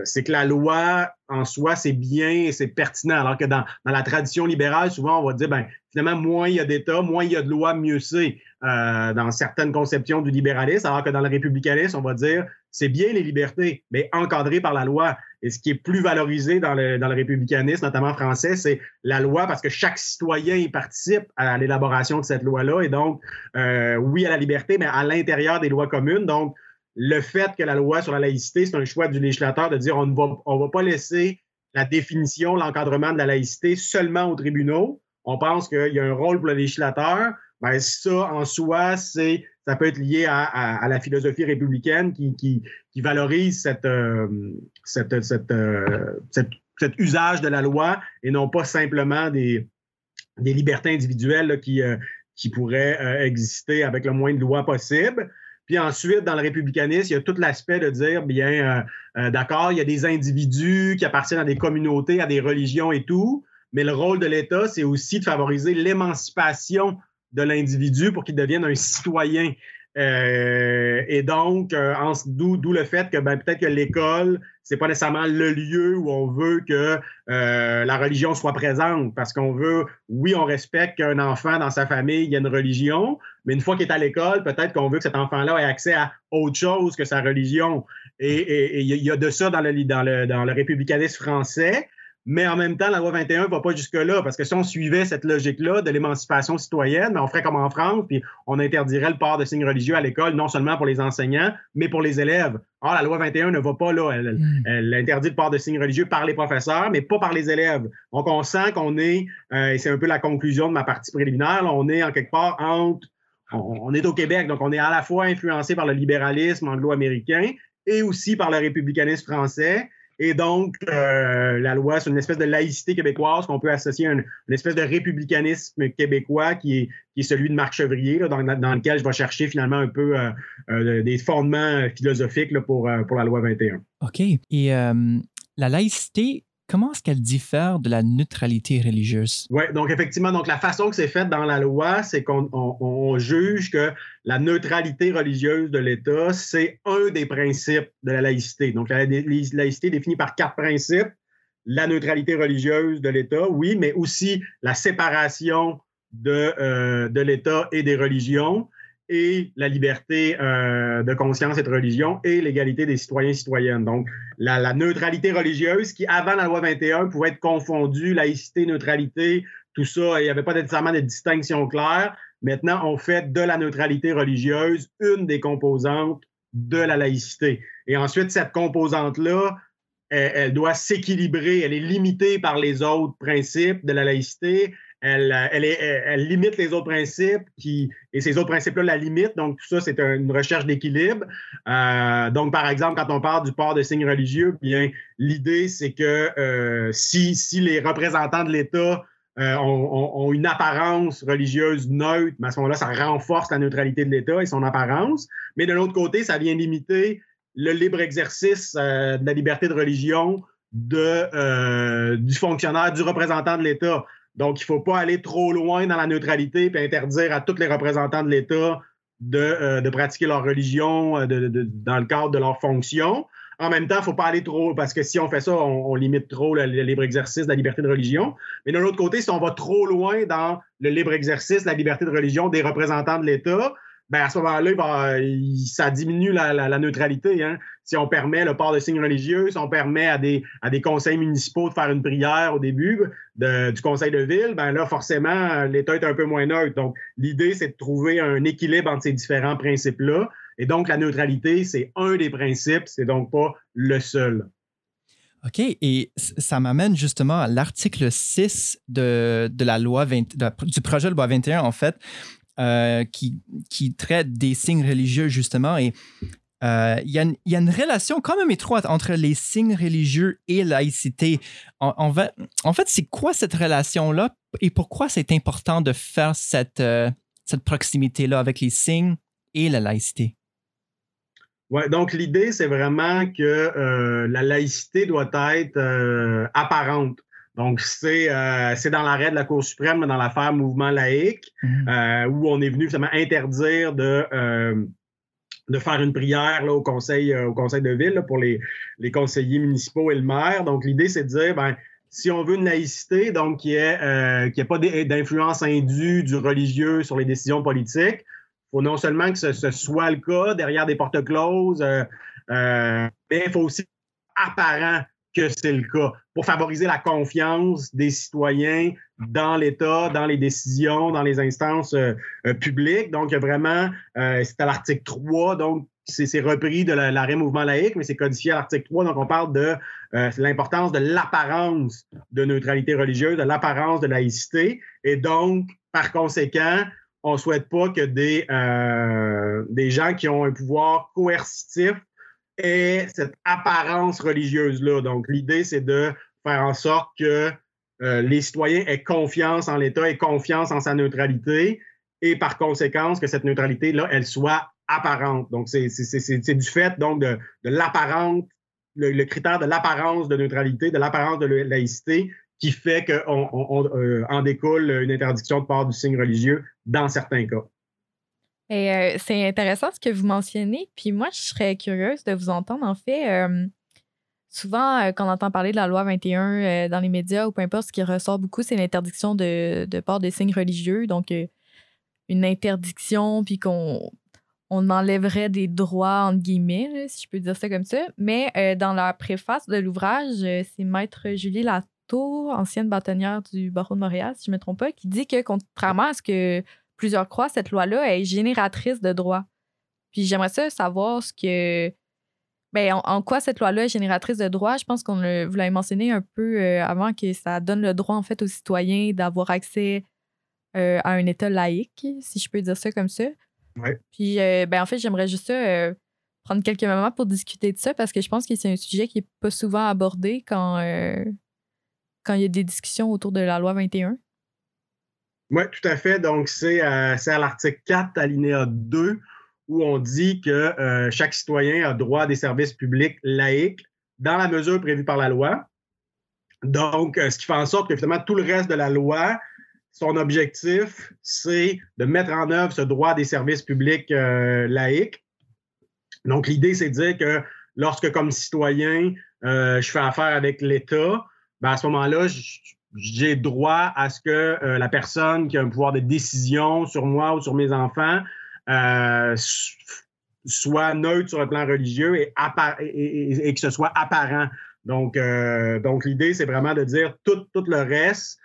c'est que la loi en soi, c'est bien et c'est pertinent. Alors que dans, dans, la tradition libérale, souvent, on va dire, ben, finalement, moins il y a d'État, moins il y a de lois, mieux c'est dans certaines conceptions du libéralisme. Alors que dans le républicanisme, on va dire, c'est bien les libertés, mais encadrées par la loi. Et ce qui est plus valorisé dans le, dans le républicanisme, notamment français, c'est la loi parce que chaque citoyen y participe à l'élaboration de cette loi-là. Et donc, euh, oui à la liberté, mais à l'intérieur des lois communes. Donc, le fait que la loi sur la laïcité, c'est un choix du législateur de dire on ne va, on va pas laisser la définition, l'encadrement de la laïcité seulement aux tribunaux. On pense qu'il y a un rôle pour le législateur. Ben, ça, en soi, c'est ça peut être lié à, la philosophie républicaine qui, qui, valorise cette, euh, euh, cette, cet usage de la loi et non pas simplement des, des libertés individuelles qui, euh, qui pourraient exister avec le moins de lois possible. Puis ensuite, dans le républicanisme, il y a tout l'aspect de dire, bien, d'accord, il y a des individus qui appartiennent à des communautés, à des religions et tout, mais le rôle de l'État, c'est aussi de favoriser l'émancipation de l'individu pour qu'il devienne un citoyen. Euh, et donc, euh, d'où le fait que ben, peut-être que l'école, c'est pas nécessairement le lieu où on veut que euh, la religion soit présente, parce qu'on veut, oui, on respecte qu'un enfant dans sa famille il y a une religion, mais une fois qu'il est à l'école, peut-être qu'on veut que cet enfant-là ait accès à autre chose que sa religion. Et il y, a de ça dans le, dans le, dans le républicanisme français. Mais en même temps, la loi 21 ne va pas jusque-là, parce que si on suivait cette logique-là de l'émancipation citoyenne, ben, on ferait comme en France, puis on interdirait le port de signes religieux à l'école, non seulement pour les enseignants, mais pour les élèves. Or, la loi 21 ne va pas là. Elle, hmm. interdit le port de signes religieux par les professeurs, mais pas par les élèves. Donc, on sent qu'on est, euh, et c'est un peu la conclusion de ma partie préliminaire, on est en quelque part entre, on est au Québec, donc on est à la fois influencé par le libéralisme anglo-américain et aussi par le républicanisme français. Et donc, euh, la loi, c'est une espèce de laïcité québécoise qu'on peut associer à une, espèce de républicanisme québécois qui est, celui de Marc Chevrier, dans, lequel je vais chercher finalement un peu euh, euh, des fondements philosophiques pour, pour la loi 21. OK. Et la laïcité, comment est-ce qu'elle diffère de la neutralité religieuse? Oui, donc effectivement, donc la façon que c'est fait dans la loi, c'est qu'on juge que la neutralité religieuse de l'État, c'est un des principes de la laïcité. Donc la, laïcité est définie par quatre principes. La neutralité religieuse de l'État, oui, mais aussi la séparation de, euh, de l'État et des religions et la liberté euh, de conscience et de religion et l'égalité des citoyens et citoyennes. Donc, la, neutralité religieuse qui, avant la loi 21, pouvait être confondue, laïcité, neutralité, tout ça, il n'y avait pas nécessairement de distinction claire. Maintenant, on fait de la neutralité religieuse une des composantes de la laïcité. Et ensuite, cette composante-là, elle, doit s'équilibrer, elle est limitée par les autres principes de la laïcité. Elle, elle, limite les autres principes et ces autres principes-là la limitent. Donc, tout ça, c'est une recherche d'équilibre. Euh, donc, par exemple, quand on parle du port de signes religieux, bien, l'idée, c'est que euh, si, les représentants de l'État euh, ont, une apparence religieuse neutre, mais à ce moment-là, ça renforce la neutralité de l'État et son apparence. Mais de l'autre côté, ça vient limiter le libre exercice euh, de la liberté de religion euh, du fonctionnaire, du représentant de l'État. Donc, il ne faut pas aller trop loin dans la neutralité et interdire à tous les représentants de l'État de, de, pratiquer leur religion dans le cadre de leur fonction. En même temps, il ne faut pas aller trop, parce que si on fait ça, on, limite trop le, libre exercice de la liberté de religion. Mais d'un autre côté, si on va trop loin dans le libre exercice, la liberté de religion des représentants de l'État, ben à ce moment-là, ça diminue la, neutralité. Hein. Si on permet le port de signes religieux, si on permet à des, conseils municipaux de faire une prière au début du conseil de ville, ben là, forcément, l'État est un peu moins neutre. Donc, l'idée, c'est de trouver un équilibre entre ces différents principes-là. Et donc, la neutralité, c'est un des principes, c'est donc pas le seul. OK, et ça m'amène justement à l'article 6 de, la loi du projet de loi 21, en fait, euh, qui, traite des signes religieux, justement. Euh, il y, y, a une relation quand même étroite entre les signes religieux et la laïcité. En, en fait, c'est quoi cette relation-là et pourquoi c'est important de faire cette, euh, cette proximité-là avec les signes et la laïcité? Ouais, donc l'idée, c'est vraiment que euh, la laïcité doit être euh, apparente. Donc, c'est euh, dans l'arrêt de la Cour suprême, dans l'affaire Mouvement laïque, mmh. où on est venu justement interdire de, de faire une prière là, au, conseil, au conseil de ville pour les, les conseillers municipaux et le maire. Donc, l'idée, c'est de dire, ben, si on veut une laïcité, donc qui n'est qui pas d'influence indue du religieux sur les décisions politiques, faut non seulement que ce, soit le cas derrière des portes closes, euh, euh, mais il faut aussi apparent que c'est le cas pour favoriser la confiance des citoyens dans l'État, dans les décisions, dans les instances euh, publiques. Donc, vraiment, c'est à l'article 3, donc c'est repris de l'arrêt mouvement laïque, mais c'est codifié à l'article 3. Donc, on parle de l'importance de l'apparence de neutralité religieuse, de l'apparence de laïcité. Et donc, par conséquent, on souhaite pas que des, euh, des gens qui ont un pouvoir coercitif aient cette apparence religieuse-là. Donc, l'idée, c'est de faire en sorte que euh, les citoyens aient confiance en l'État, aient confiance en sa neutralité et par conséquence que cette neutralité-là, elle soit apparente. Donc, c'est du fait donc de, l'apparente, le, critère de l'apparence de neutralité, de l'apparence de laïcité qui fait qu'on euh, en découle une interdiction de port du signe religieux dans certains cas. Euh, c'est intéressant ce que vous mentionnez. Puis moi, je serais curieuse de vous entendre. En fait, euh, souvent, quand on entend parler de la loi 21 dans les médias ou peu importe, ce qui ressort beaucoup, c'est l'interdiction de, port de signes religieux. Donc, une interdiction, puis qu'on on enlèverait des droits, entre guillemets, si je peux dire ça comme ça. Mais dans la préface de l'ouvrage, c'est Maître Julie Latour ancienne bâtonnière du barreau de Montréal, si je ne me trompe pas, qui dit que contrairement à ce que plusieurs croient, cette loi-là est génératrice de droits. Puis j'aimerais ça savoir ce que. Ben, en, quoi cette loi-là est génératrice de droits. Je pense qu'on vous l'avez mentionné un peu euh, avant que ça donne le droit en fait aux citoyens d'avoir accès euh, à un État laïque, si je peux dire ça comme ça. Ouais. Puis euh, ben, en fait, j'aimerais juste ça, prendre quelques moments pour discuter de ça parce que je pense que c'est un sujet qui n'est pas souvent abordé quand, quand il y a des discussions autour de la loi 21? Oui, tout à fait. Donc, c'est euh, à l'article 4, alinéa 2, où on dit que euh, chaque citoyen a droit à des services publics laïques dans la mesure prévue par la loi. Donc, euh, ce qui fait en sorte que finalement, tout le reste de la loi, son objectif, c'est de mettre en œuvre ce droit des services publics laïques. Donc, l'idée, c'est de dire que lorsque, comme citoyen, je fais affaire avec l'État, ben, à ce moment-là, j'ai droit à ce que euh, la personne qui a un pouvoir de décision sur moi ou sur mes enfants soit neutre sur le plan religieux et, que ce soit apparent. Donc, donc l'idée, c'est vraiment de dire tout, tout le reste.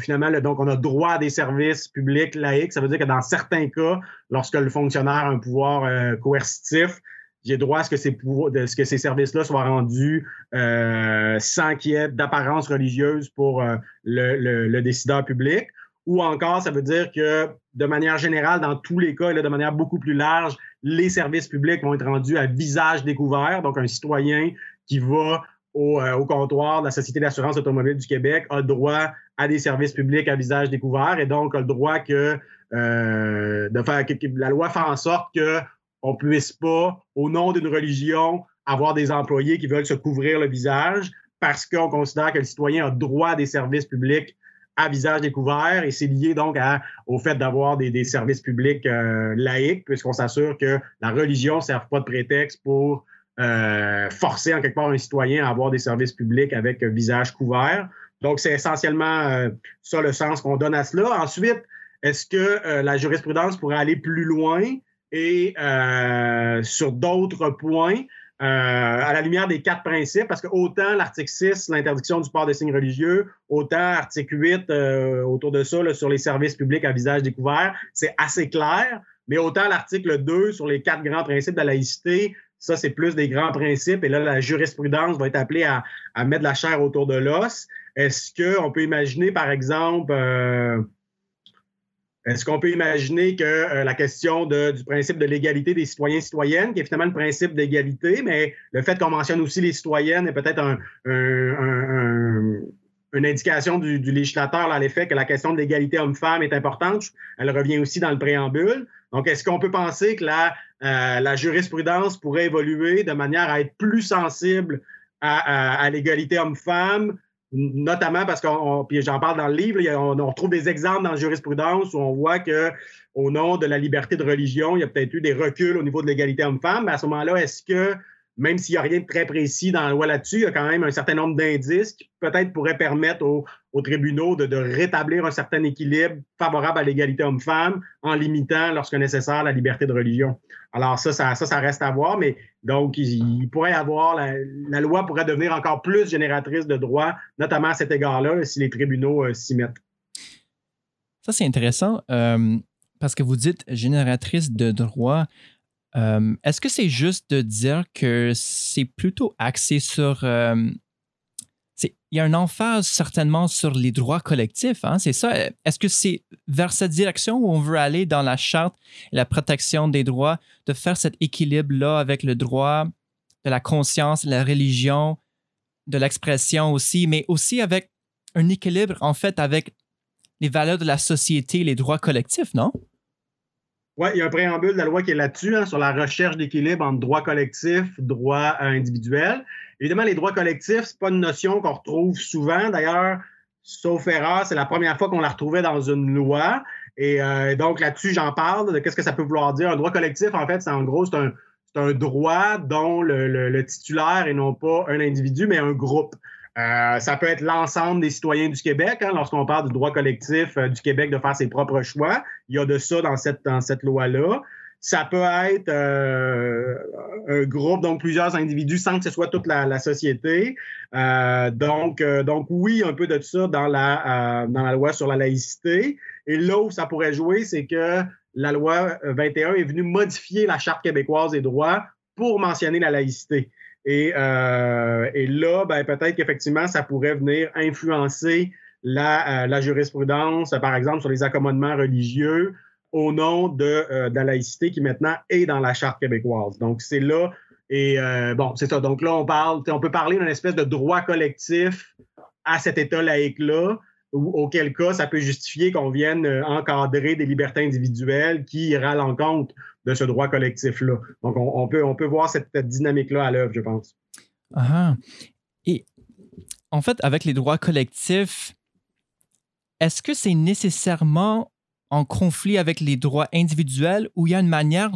finalement, donc, on a droit à des services publics laïcs. Ça veut dire que dans certains cas, lorsque le fonctionnaire a un pouvoir coercitif, j'ai droit à ce que ces, que services-là soient rendus euh, sans qu'il y ait d'apparence religieuse pour euh, le, décideur public. Ou encore, ça veut dire que de manière générale, dans tous les cas, et de manière beaucoup plus large, les services publics vont être rendus à visage découvert. Donc, un citoyen qui va au, euh, au comptoir de la Société d'assurance automobile du Québec a droit à des services publics à visage découvert et donc a le droit que, de faire que la loi fait en sorte que on puisse pas, au nom d'une religion, avoir des employés qui veulent se couvrir le visage parce qu'on considère que le citoyen a droit à des services publics à visage découvert et c'est lié donc au fait d'avoir des, services publics euh, laïques puisqu'on s'assure que la religion ne sert pas de prétexte pour euh, forcer en quelque part un citoyen à avoir des services publics avec visage couvert. Donc c'est essentiellement euh, ça le sens qu'on donne à cela. Ensuite, est-ce que la jurisprudence pourrait aller plus loin? Et euh, sur d'autres points, euh, à la lumière des quatre principes, parce que autant l'article 6, l'interdiction du port de signes religieux, autant article 8, euh, autour de ça, sur les services publics à visage découvert, c'est assez clair, mais autant l'article 2 sur les quatre grands principes de la laïcité, ça, c'est plus des grands principes, et là, la jurisprudence va être appelée à, mettre la chair autour de l'os. Est-ce qu'on peut imaginer, par exemple, est-ce qu'on peut imaginer que euh, la question du principe de l'égalité des citoyens et citoyennes, qui est finalement le principe d'égalité, mais le fait qu'on mentionne aussi les citoyennes est peut-être un, une indication du, législateur à l'effet que la question de l'égalité homme-femme est importante. Elle revient aussi dans le préambule. Donc, est-ce qu'on peut penser que la, euh, jurisprudence pourrait évoluer de manière à être plus sensible à, à l'égalité homme-femme, notamment parce qu'on, puis j'en parle dans le livre, on, on, trouve des exemples dans la jurisprudence où on voit que au nom de la liberté de religion, il y a peut-être eu des reculs au niveau de l'égalité homme-femme. Mais à ce moment-là, est-ce que même s'il n'y a rien de très précis dans la loi là-dessus, il y a quand même un certain nombre d'indices qui peut-être pourraient permettre aux, tribunaux de, rétablir un certain équilibre favorable à l'égalité homme-femme en limitant, lorsque nécessaire, la liberté de religion. Alors ça, ça, reste à voir, mais donc il, pourrait y avoir, la, loi pourrait devenir encore plus génératrice de droits, notamment à cet égard-là, si les tribunaux euh, s'y mettent. Ça, c'est intéressant euh, parce que vous dites génératrice de droits. Euh, est-ce que c'est juste de dire que c'est plutôt axé sur... Euh, il y a un emphase certainement sur les droits collectifs, hein, c'est ça? Est-ce que c'est vers cette direction où on veut aller dans la charte et la protection des droits, de faire cet équilibre-là avec le droit de la conscience, la religion, de l'expression aussi, mais aussi avec un équilibre en fait avec les valeurs de la société, les droits collectifs, non? Oui, il y a un préambule de la loi qui est là-dessus, hein, sur la recherche d'équilibre entre droit collectif, droit individuel. Évidemment, les droits collectifs, c'est pas une notion qu'on retrouve souvent. D'ailleurs, sauf erreur, c'est la première fois qu'on la retrouvait dans une loi. Et euh, donc là-dessus, j'en parle de qu'est-ce que ça peut vouloir dire. Un droit collectif, en fait, c'est en gros, c'est un, droit dont le, titulaire est non pas un individu, mais un groupe. Euh, ça peut être l'ensemble des citoyens du Québec, hein, lorsqu'on parle du droit collectif euh, du Québec de faire ses propres choix. Il y a de ça dans cette, dans cette loi-là. Ça peut être euh, un groupe, donc plusieurs individus, sans que ce soit toute la, société. donc, donc, oui, un peu de ça dans la, dans la loi sur la laïcité. Et là où ça pourrait jouer, c'est que la loi 21 est venue modifier la Charte québécoise des droits pour mentionner la laïcité. Euh, et, là, ben, peut-être qu'effectivement, ça pourrait venir influencer la, euh, jurisprudence, par exemple, sur les accommodements religieux au nom de, euh, de, la laïcité qui maintenant est dans la Charte québécoise. Donc, c'est là. Et bon, c'est ça. Donc là, on parle, on peut parler d'une espèce de droit collectif à cet État laïque-là, auquel cas ça peut justifier qu'on vienne euh, encadrer des libertés individuelles qui iraient à l'encontre de ce droit collectif-là. Donc, on, peut, on peut voir cette, dynamique-là à l'œuvre, je pense. Ah. Et en fait, avec les droits collectifs, est-ce que c'est nécessairement en conflit avec les droits individuels ou il y a une manière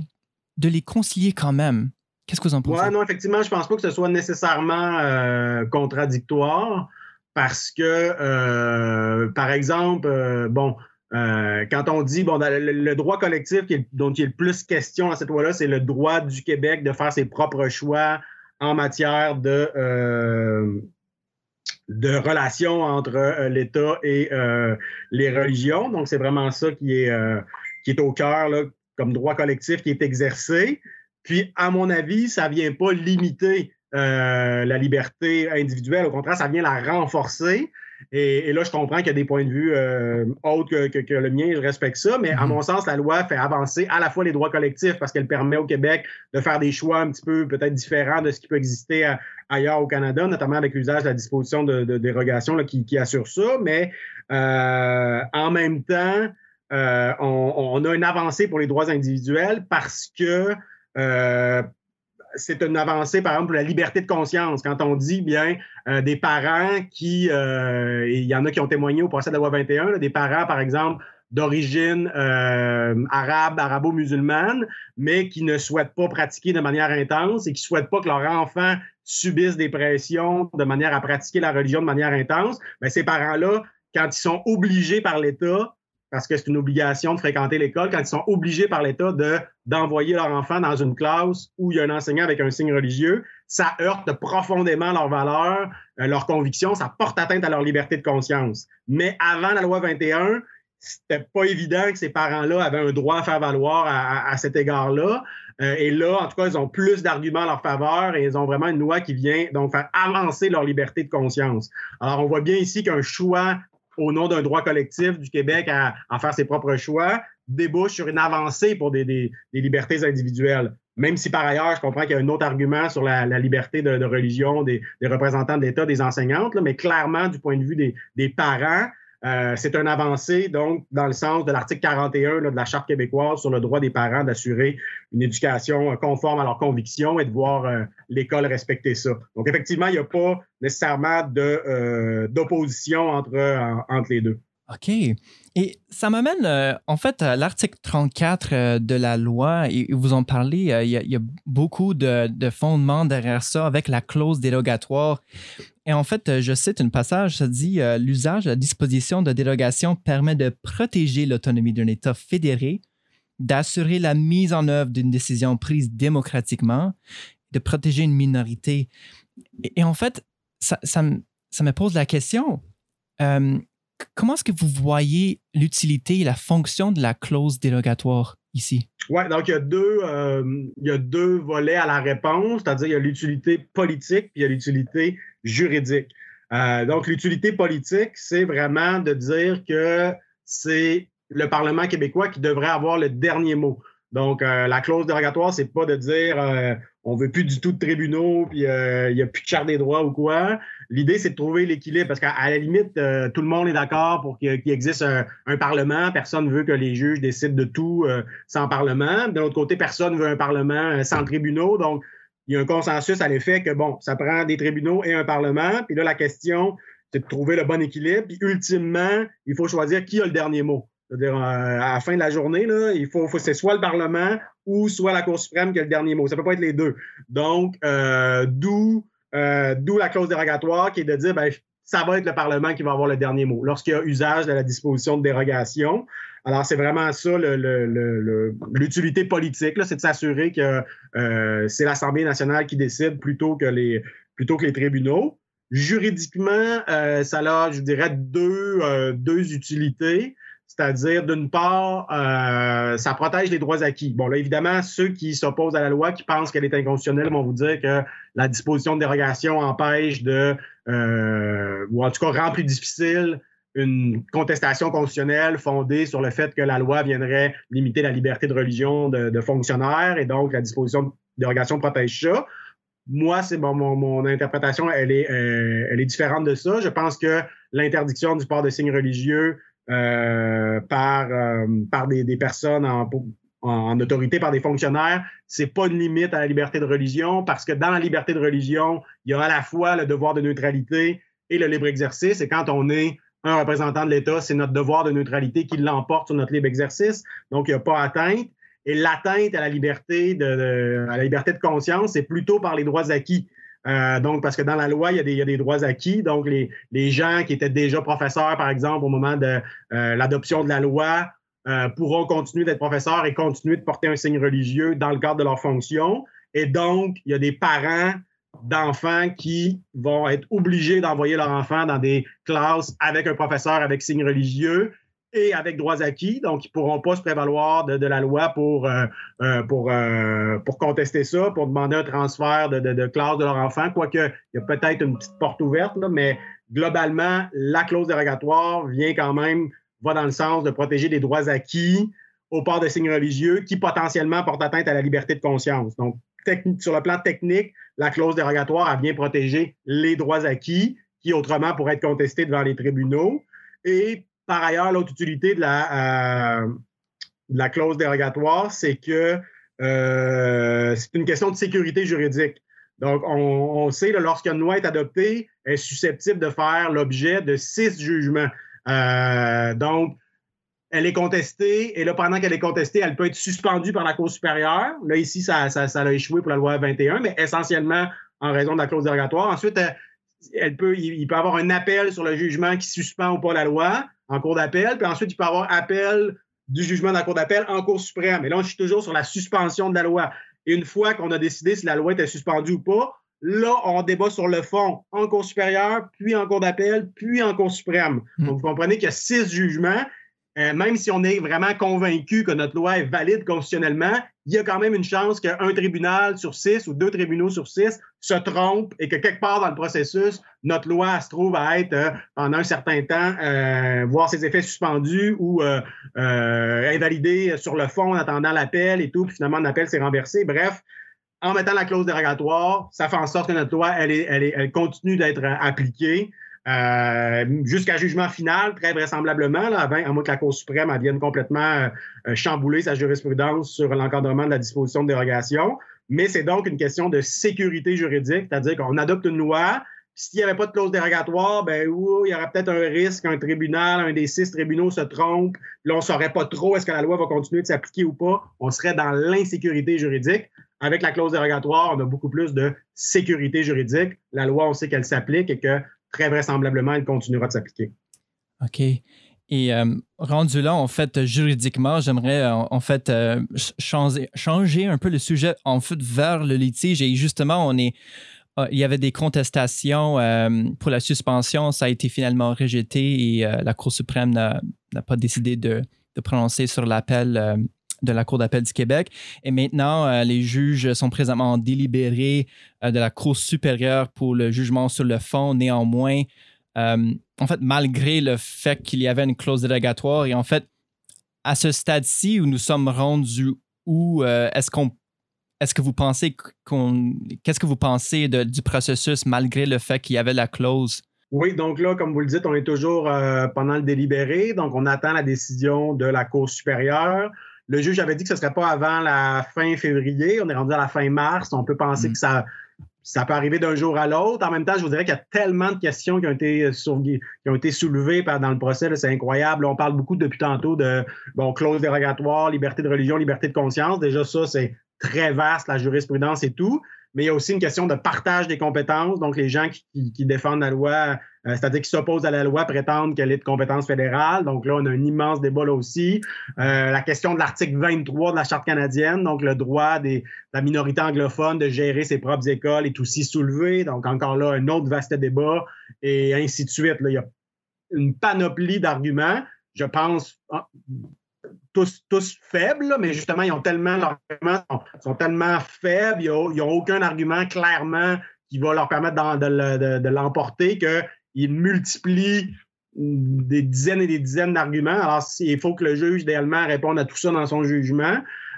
de les concilier quand même? Qu'est-ce que vous en pensez? Oui, non, effectivement, je ne pense pas que ce soit nécessairement euh, contradictoire parce que, euh, par exemple, euh, bon, quand on dit, bon, le, droit collectif dont il a le plus question dans cette loi-là, c'est le droit du Québec de faire ses propres choix en matière de, de relations entre l'État et les religions. Donc, c'est vraiment ça qui est, qui est au cœur comme droit collectif qui est exercé. Puis, à mon avis, ça ne vient pas limiter euh, la liberté individuelle. Au contraire, ça vient la renforcer. Et, là, je comprends qu'il y a des points de vue euh, autres que, le mien, je respecte ça, mais à mhm. mon sens, la loi fait avancer à la fois les droits collectifs parce qu'elle permet au Québec de faire des choix un petit peu peut-être différents de ce qui peut exister ailleurs au Canada, notamment avec l'usage de la disposition de, dérogation qui, assure ça, mais euh, en même temps, on, a une avancée pour les droits individuels parce que c'est une avancée, par exemple, pour la liberté de conscience. Quand on dit bien euh, des parents qui, euh, il y en a qui ont témoigné au procès de la loi 21, des parents, par exemple, d'origine euh, arabe, arabo-musulmane, mais qui ne souhaitent pas pratiquer de manière intense et qui ne souhaitent pas que leurs enfants subissent des pressions de manière à pratiquer la religion de manière intense, bien, ces parents-là, quand ils sont obligés par l'État parce que c'est une obligation de fréquenter l'école quand ils sont obligés par l'État de, d'envoyer leur enfant dans une classe où il y a un enseignant avec un signe religieux. Ça heurte profondément leurs valeurs, euh, leurs convictions, ça porte atteinte à leur liberté de conscience. Mais avant la loi 21, c'était pas évident que ces parents-là avaient un droit à faire valoir à, cet égard-là. Euh, et là, en tout cas, ils ont plus d'arguments en leur faveur et ils ont vraiment une loi qui vient donc faire avancer leur liberté de conscience. Alors, on voit bien ici qu'un choix au nom d'un droit collectif du Québec à, faire ses propres choix, débouche sur une avancée pour des, libertés individuelles. Même si par ailleurs, je comprends qu'il y a un autre argument sur la, liberté de, religion des, représentants de l'État, des enseignantes, mais clairement, du point de vue des parents, euh, c'est un avancé, donc, dans le sens de l'article 41 de la Charte québécoise sur le droit des parents d'assurer une éducation euh, conforme à leurs convictions et de voir euh, l'école respecter ça. Donc, effectivement, il n'y a pas nécessairement d'opposition entre, entre les deux. OK. Et ça m'amène, euh, en fait, à l'article 34 euh, de la loi, et vous en parlez, euh, il y, a beaucoup de, fondements derrière ça avec la clause dérogatoire. Et en fait, je cite un passage, ça dit L'usage de la disposition de dérogation permet de protéger l'autonomie d'un État fédéré, d'assurer la mise en œuvre d'une décision prise démocratiquement, de protéger une minorité. Et, en fait, ça, ça, me pose la question comment est-ce que vous voyez l'utilité et la fonction de la clause dérogatoire ici? Oui, donc il y, a deux, euh, il y a deux volets à la réponse, c'est-à-dire il y a l'utilité politique puis il y a l'utilité juridique. Euh, donc l'utilité politique, c'est vraiment de dire que c'est le Parlement québécois qui devrait avoir le dernier mot. Donc, euh, la clause dérogatoire, c'est pas de dire euh, on veut plus du tout de tribunaux, puis il n'y a plus de charte des droits ou quoi. L'idée, c'est de trouver l'équilibre, parce qu'à la limite, tout le monde est d'accord pour qu'il existe un, Parlement. Personne ne veut que les juges décident de tout sans Parlement. De l'autre côté, personne ne veut un Parlement sans tribunaux. Donc, il y a un consensus à l'effet que, bon, ça prend des tribunaux et un Parlement. Puis là, la question, c'est de trouver le bon équilibre. Puis ultimement, il faut choisir qui a le dernier mot. C'est-à-dire, euh, à la fin de la journée, là, il faut, faut c'est soit le Parlement ou soit la Cour suprême qui a le dernier mot. Ça peut pas être les deux. Donc, euh, d'où, euh, d'où la clause dérogatoire qui est de dire, ben, ça va être le Parlement qui va avoir le dernier mot lorsqu'il y a usage de la disposition de dérogation. Alors, c'est vraiment ça l'utilité politique, c'est de s'assurer que c'est l'Assemblée nationale qui décide plutôt que les, plutôt que les tribunaux. Juridiquement, ça a, je dirais, deux, deux utilités. C'est-à-dire, d'une part, euh, ça protège les droits acquis. Bon, là, évidemment, ceux qui s'opposent à la loi, qui pensent qu'elle est inconstitutionnelle, vont vous dire que la disposition de dérogation empêche de, euh, ou en tout cas rend plus difficile une contestation constitutionnelle fondée sur le fait que la loi viendrait limiter la liberté de religion de, fonctionnaires et donc la disposition de dérogation protège ça. Moi, c'est bon, mon, interprétation, elle est, euh, elle est différente de ça. Je pense que l'interdiction du port de signes religieux euh, par, euh, par des, personnes en, autorité, par des fonctionnaires, c'est pas une limite à la liberté de religion parce que dans la liberté de religion, il y a à la fois le devoir de neutralité et le libre exercice. Et quand on est un représentant de l'État, c'est notre devoir de neutralité qui l'emporte sur notre libre exercice. Donc, il n'y a pas atteinte. Et l'atteinte à la liberté de, à la liberté de conscience, c'est plutôt par les droits acquis. Euh, donc, parce que dans la loi, il y a des, droits acquis. Donc, les, les, gens qui étaient déjà professeurs, par exemple, au moment de euh, l'adoption de la loi, euh, pourront continuer d'être professeurs et continuer de porter un signe religieux dans le cadre de leur fonction. Et donc, il y a des parents d'enfants qui vont être obligés d'envoyer leur enfant dans des classes avec un professeur avec signe religieux et avec droits acquis. Donc, ils ne pourront pas se prévaloir de, la loi pour, euh, euh, pour, euh, pour contester ça, pour demander un transfert de, de, classe de leur enfant, quoique il y a peut-être une petite porte ouverte, mais globalement, la clause dérogatoire vient quand même, va dans le sens de protéger des droits acquis au port de signes religieux qui potentiellement portent atteinte à la liberté de conscience. Donc, sur le plan technique, la clause dérogatoire a bien protégé les droits acquis qui autrement pourraient être contestés devant les tribunaux. Et par ailleurs, l'autre utilité de la, euh, la clause dérogatoire, c'est que euh, c'est une question de sécurité juridique. Donc, on, sait, que lorsqu'une loi est adoptée, elle est susceptible de faire l'objet de six jugements. Euh, donc, elle est contestée, et là, pendant qu'elle est contestée, elle peut être suspendue par la Cour supérieure. Là, ici, ça, a échoué pour la loi 21, mais essentiellement en raison de la clause dérogatoire. Ensuite, elle peut y avoir un appel sur le jugement qui suspend ou pas la loi en cour d'appel, puis ensuite, il peut y avoir appel du jugement de la cour d'appel en cour suprême. Et là, je suis toujours sur la suspension de la loi. Et une fois qu'on a décidé si la loi était suspendue ou pas, là, on débat sur le fond en cour supérieure, puis en cour d'appel, puis en cour suprême. Hmm. Donc, vous comprenez qu'il y a six jugements euh, même si on est vraiment convaincu que notre loi est valide constitutionnellement, il y a quand même une chance qu'un tribunal sur six ou deux tribunaux sur six se trompe et que quelque part dans le processus, notre loi se trouve à être euh, pendant un certain temps, euh, voir ses effets suspendus ou invalidés sur le fond en attendant l'appel et tout, puis finalement l'appel s'est renversé. Bref, en mettant la clause dérogatoire, ça fait en sorte que notre loi, elle continue d'être appliquée. Euh, jusqu'à jugement final, très vraisemblablement, là, à moins que la Cour suprême vienne complètement euh, chambouler sa jurisprudence sur l'encadrement de la disposition de dérogation. Mais c'est donc une question de sécurité juridique, c'est-à-dire qu'on adopte une loi, s'il n'y avait pas de clause dérogatoire, ben, il y aurait peut-être un risque qu'un tribunal, un des six tribunaux se trompe. Là, on ne saurait pas trop est-ce que la loi va continuer de s'appliquer ou pas. On serait dans l'insécurité juridique. Avec la clause dérogatoire, on a beaucoup plus de sécurité juridique. La loi, on sait qu'elle s'applique et que très vraisemblablement, elle continuera de s'appliquer. OK. Et euh, rendu là, en fait, juridiquement, j'aimerais euh, en fait euh, changer, un peu le sujet en fait vers le litige. Et justement, on est, il y avait des contestations pour la suspension. Ça a été finalement rejeté et la Cour suprême n'a pas décidé de prononcer sur l'appel de la Cour d'appel du Québec. Et maintenant, euh, les juges sont présentement délibérés euh, de la Cour supérieure pour le jugement sur le fond. Néanmoins, euh, en fait, malgré le fait qu'il y avait une clause dérogatoire, et en fait, à ce stade-ci où nous sommes rendus, où est-ce qu'on est-ce que vous pensez qu'on. Qu'est-ce que vous pensez du processus malgré le fait qu'il y avait la clause? Oui, donc là, comme vous le dites, on est toujours pendant le délibéré, donc on attend la décision de la Cour supérieure. Le juge avait dit que ce ne serait pas avant la fin février. On est rendu à la fin mars. On peut penser mm. que ça, ça peut arriver d'un jour à l'autre. En même temps, je vous dirais qu'il y a tellement de questions qui ont été, qui ont été soulevées dans le procès. C'est incroyable. on parle beaucoup depuis tantôt de bon, clause dérogatoire, liberté de religion, liberté de conscience. Déjà, ça, c'est très vaste, la jurisprudence et tout mais il y a aussi une question de partage des compétences. Donc, les gens qui, défendent la loi, euh, c'est-à-dire qui s'opposent à la loi, prétendent qu'elle est de compétence fédérale. Donc là, on a un immense débat là aussi. Euh, la question de l'article 23 de la Charte canadienne, donc le droit de la minorité anglophone de gérer ses propres écoles est aussi soulevé. Donc, encore là, un autre vaste débat et ainsi de suite. Là, il y a une panoplie d'arguments. Je pense, tous, faibles, mais justement, ils ont tellement, leurs arguments sont, tellement faibles, ils n'ont aucun argument clairement qui va leur permettre de, l'emporter, qu'ils multiplient des dizaines et des dizaines d'arguments. Alors, il faut que le juge, idéalement, réponde à tout ça dans son jugement.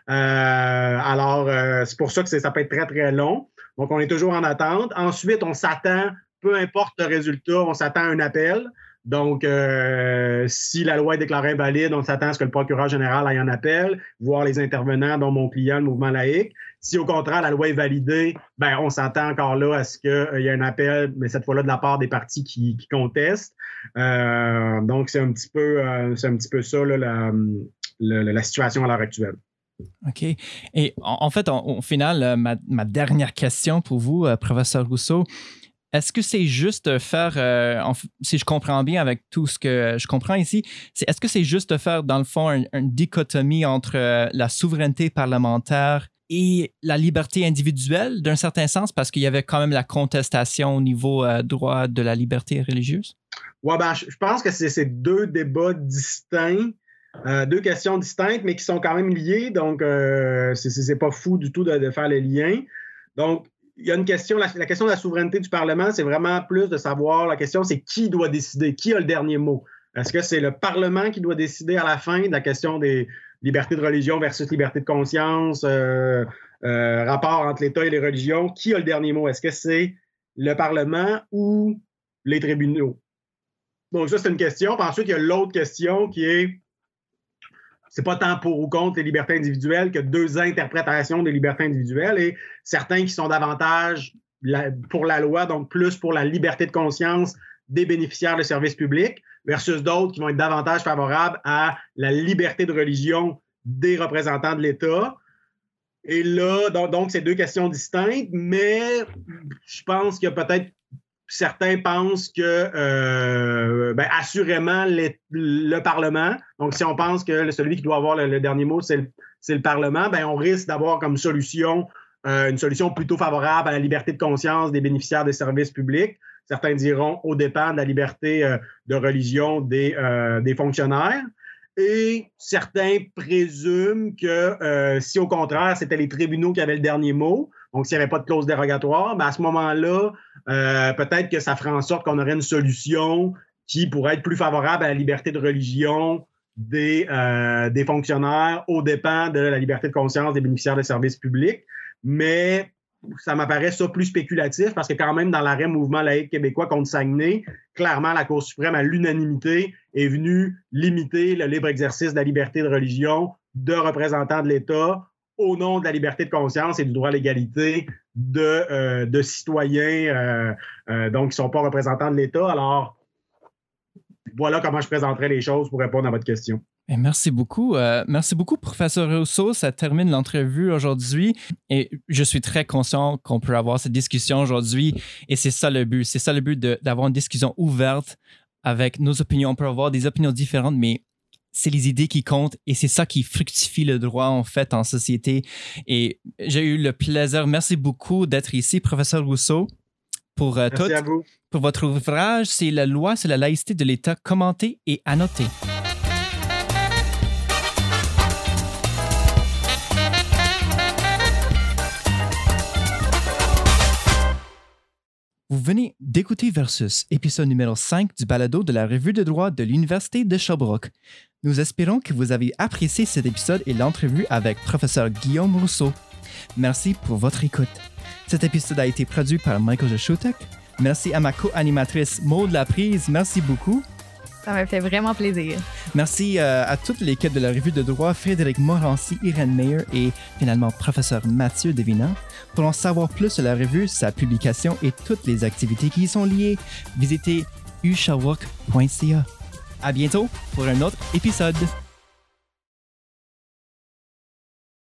Euh, alors, euh, c'est pour ça que ça peut être très, très long. Donc, on est toujours en attente. Ensuite, on s'attend, peu importe le résultat, on s'attend à un appel. Donc, euh, si la loi est déclarée invalide, on s'attend à ce que le procureur général aille en appel, voir les intervenants, dont mon client, le mouvement laïque. Si au contraire, la loi est validée, ben, on s'attend encore là à ce qu'il euh, y ait un appel, mais cette fois-là de la part des partis qui, contestent. Euh, donc, c'est un petit peu, un petit peu ça la, situation à l'heure actuelle. OK. Et en, fait, au final, ma, dernière question pour vous, professeur Rousseau, est-ce que c'est juste faire, euh, si je comprends bien avec tout ce que je comprends ici, est-ce que c'est juste faire, dans le fond, une, dichotomie entre la souveraineté parlementaire et la liberté individuelle, d'un certain sens, parce qu'il y avait quand même la contestation au niveau droit de la liberté religieuse? Oui, ben, je pense que c'est deux débats distincts. Euh, deux questions distinctes, mais qui sont quand même liées. Donc, euh, c'est pas fou du tout de, faire les liens. Donc, il y a une question, la, question de la souveraineté du Parlement, c'est vraiment plus de savoir, la question, c'est qui doit décider, qui a le dernier mot? Est-ce que c'est le Parlement qui doit décider à la fin de la question des libertés de religion versus liberté de conscience, euh, euh, rapport entre l'État et les religions? Qui a le dernier mot? Est-ce que c'est le Parlement ou les tribunaux? Donc, ça, c'est une question. Puis ensuite, il y a l'autre question qui est c'est pas tant pour ou contre les libertés individuelles que deux interprétations des libertés individuelles et certains qui sont davantage pour la loi, donc plus pour la liberté de conscience des bénéficiaires de services publics, versus d'autres qui vont être davantage favorables à la liberté de religion des représentants de l'État. Et là, donc, donc c'est deux questions distinctes, mais je pense qu'il y a peut-être certains pensent que, euh, ben, assurément, le Parlement, donc si on pense que celui qui doit avoir le, dernier mot, c'est le, Parlement, ben, on risque d'avoir comme solution euh, une solution plutôt favorable à la liberté de conscience des bénéficiaires des services publics. Certains diront au dépend de la liberté euh, de religion des, fonctionnaires. Et certains présument que si au contraire, c'était les tribunaux qui avaient le dernier mot, donc, s'il n'y avait pas de clause dérogatoire, ben à ce moment-là, euh, peut-être que ça ferait en sorte qu'on aurait une solution qui pourrait être plus favorable à la liberté de religion des, euh, des fonctionnaires aux dépens de la liberté de conscience des bénéficiaires de services publics. Mais ça m'apparaît ça plus spéculatif parce que quand même dans l'arrêt mouvement laïque québécois contre Saguenay, clairement la Cour suprême à l'unanimité est venue limiter le libre exercice de la liberté de religion de représentants de l'État au nom de la liberté de conscience et du droit à l'égalité de, euh, de citoyens euh, euh, donc qui ne sont pas représentants de l'État. Alors, voilà comment je présenterai les choses pour répondre à votre question. Merci beaucoup. merci beaucoup, professeur Rousseau. Ça termine l'entrevue aujourd'hui et je suis très conscient qu'on peut avoir cette discussion aujourd'hui et c'est ça le but. C'est ça le but d'avoir une discussion ouverte avec nos opinions. On peut avoir des opinions différentes, mais c'est les idées qui comptent et c'est ça qui fructifie le droit en fait en société. Et j'ai eu le plaisir, merci beaucoup d'être ici, professeur Rousseau, pour euh, tout. Pour votre ouvrage, c'est la loi sur la laïcité de l'État commenté et annoté. Vous venez d'écouter Versus, épisode numéro 5 du balado de la revue de droit de l'Université de Sherbrooke. Nous espérons que vous avez apprécié cet épisode et l'entrevue avec professeur Guillaume Rousseau. Merci pour votre écoute. Cet épisode a été produit par Michael Jaschutek. Merci à ma co-animatrice Maud Laprise. Merci beaucoup. Ça m'a fait vraiment plaisir. Merci euh, à toute l'équipe de la revue de droit, Frédéric Morancy, Irène Meyer et finalement professeur Mathieu Devina. Pour en savoir plus sur la revue, sa publication et toutes les activités qui y sont liées, visitez ushawook.ca. À bientôt pour un autre épisode.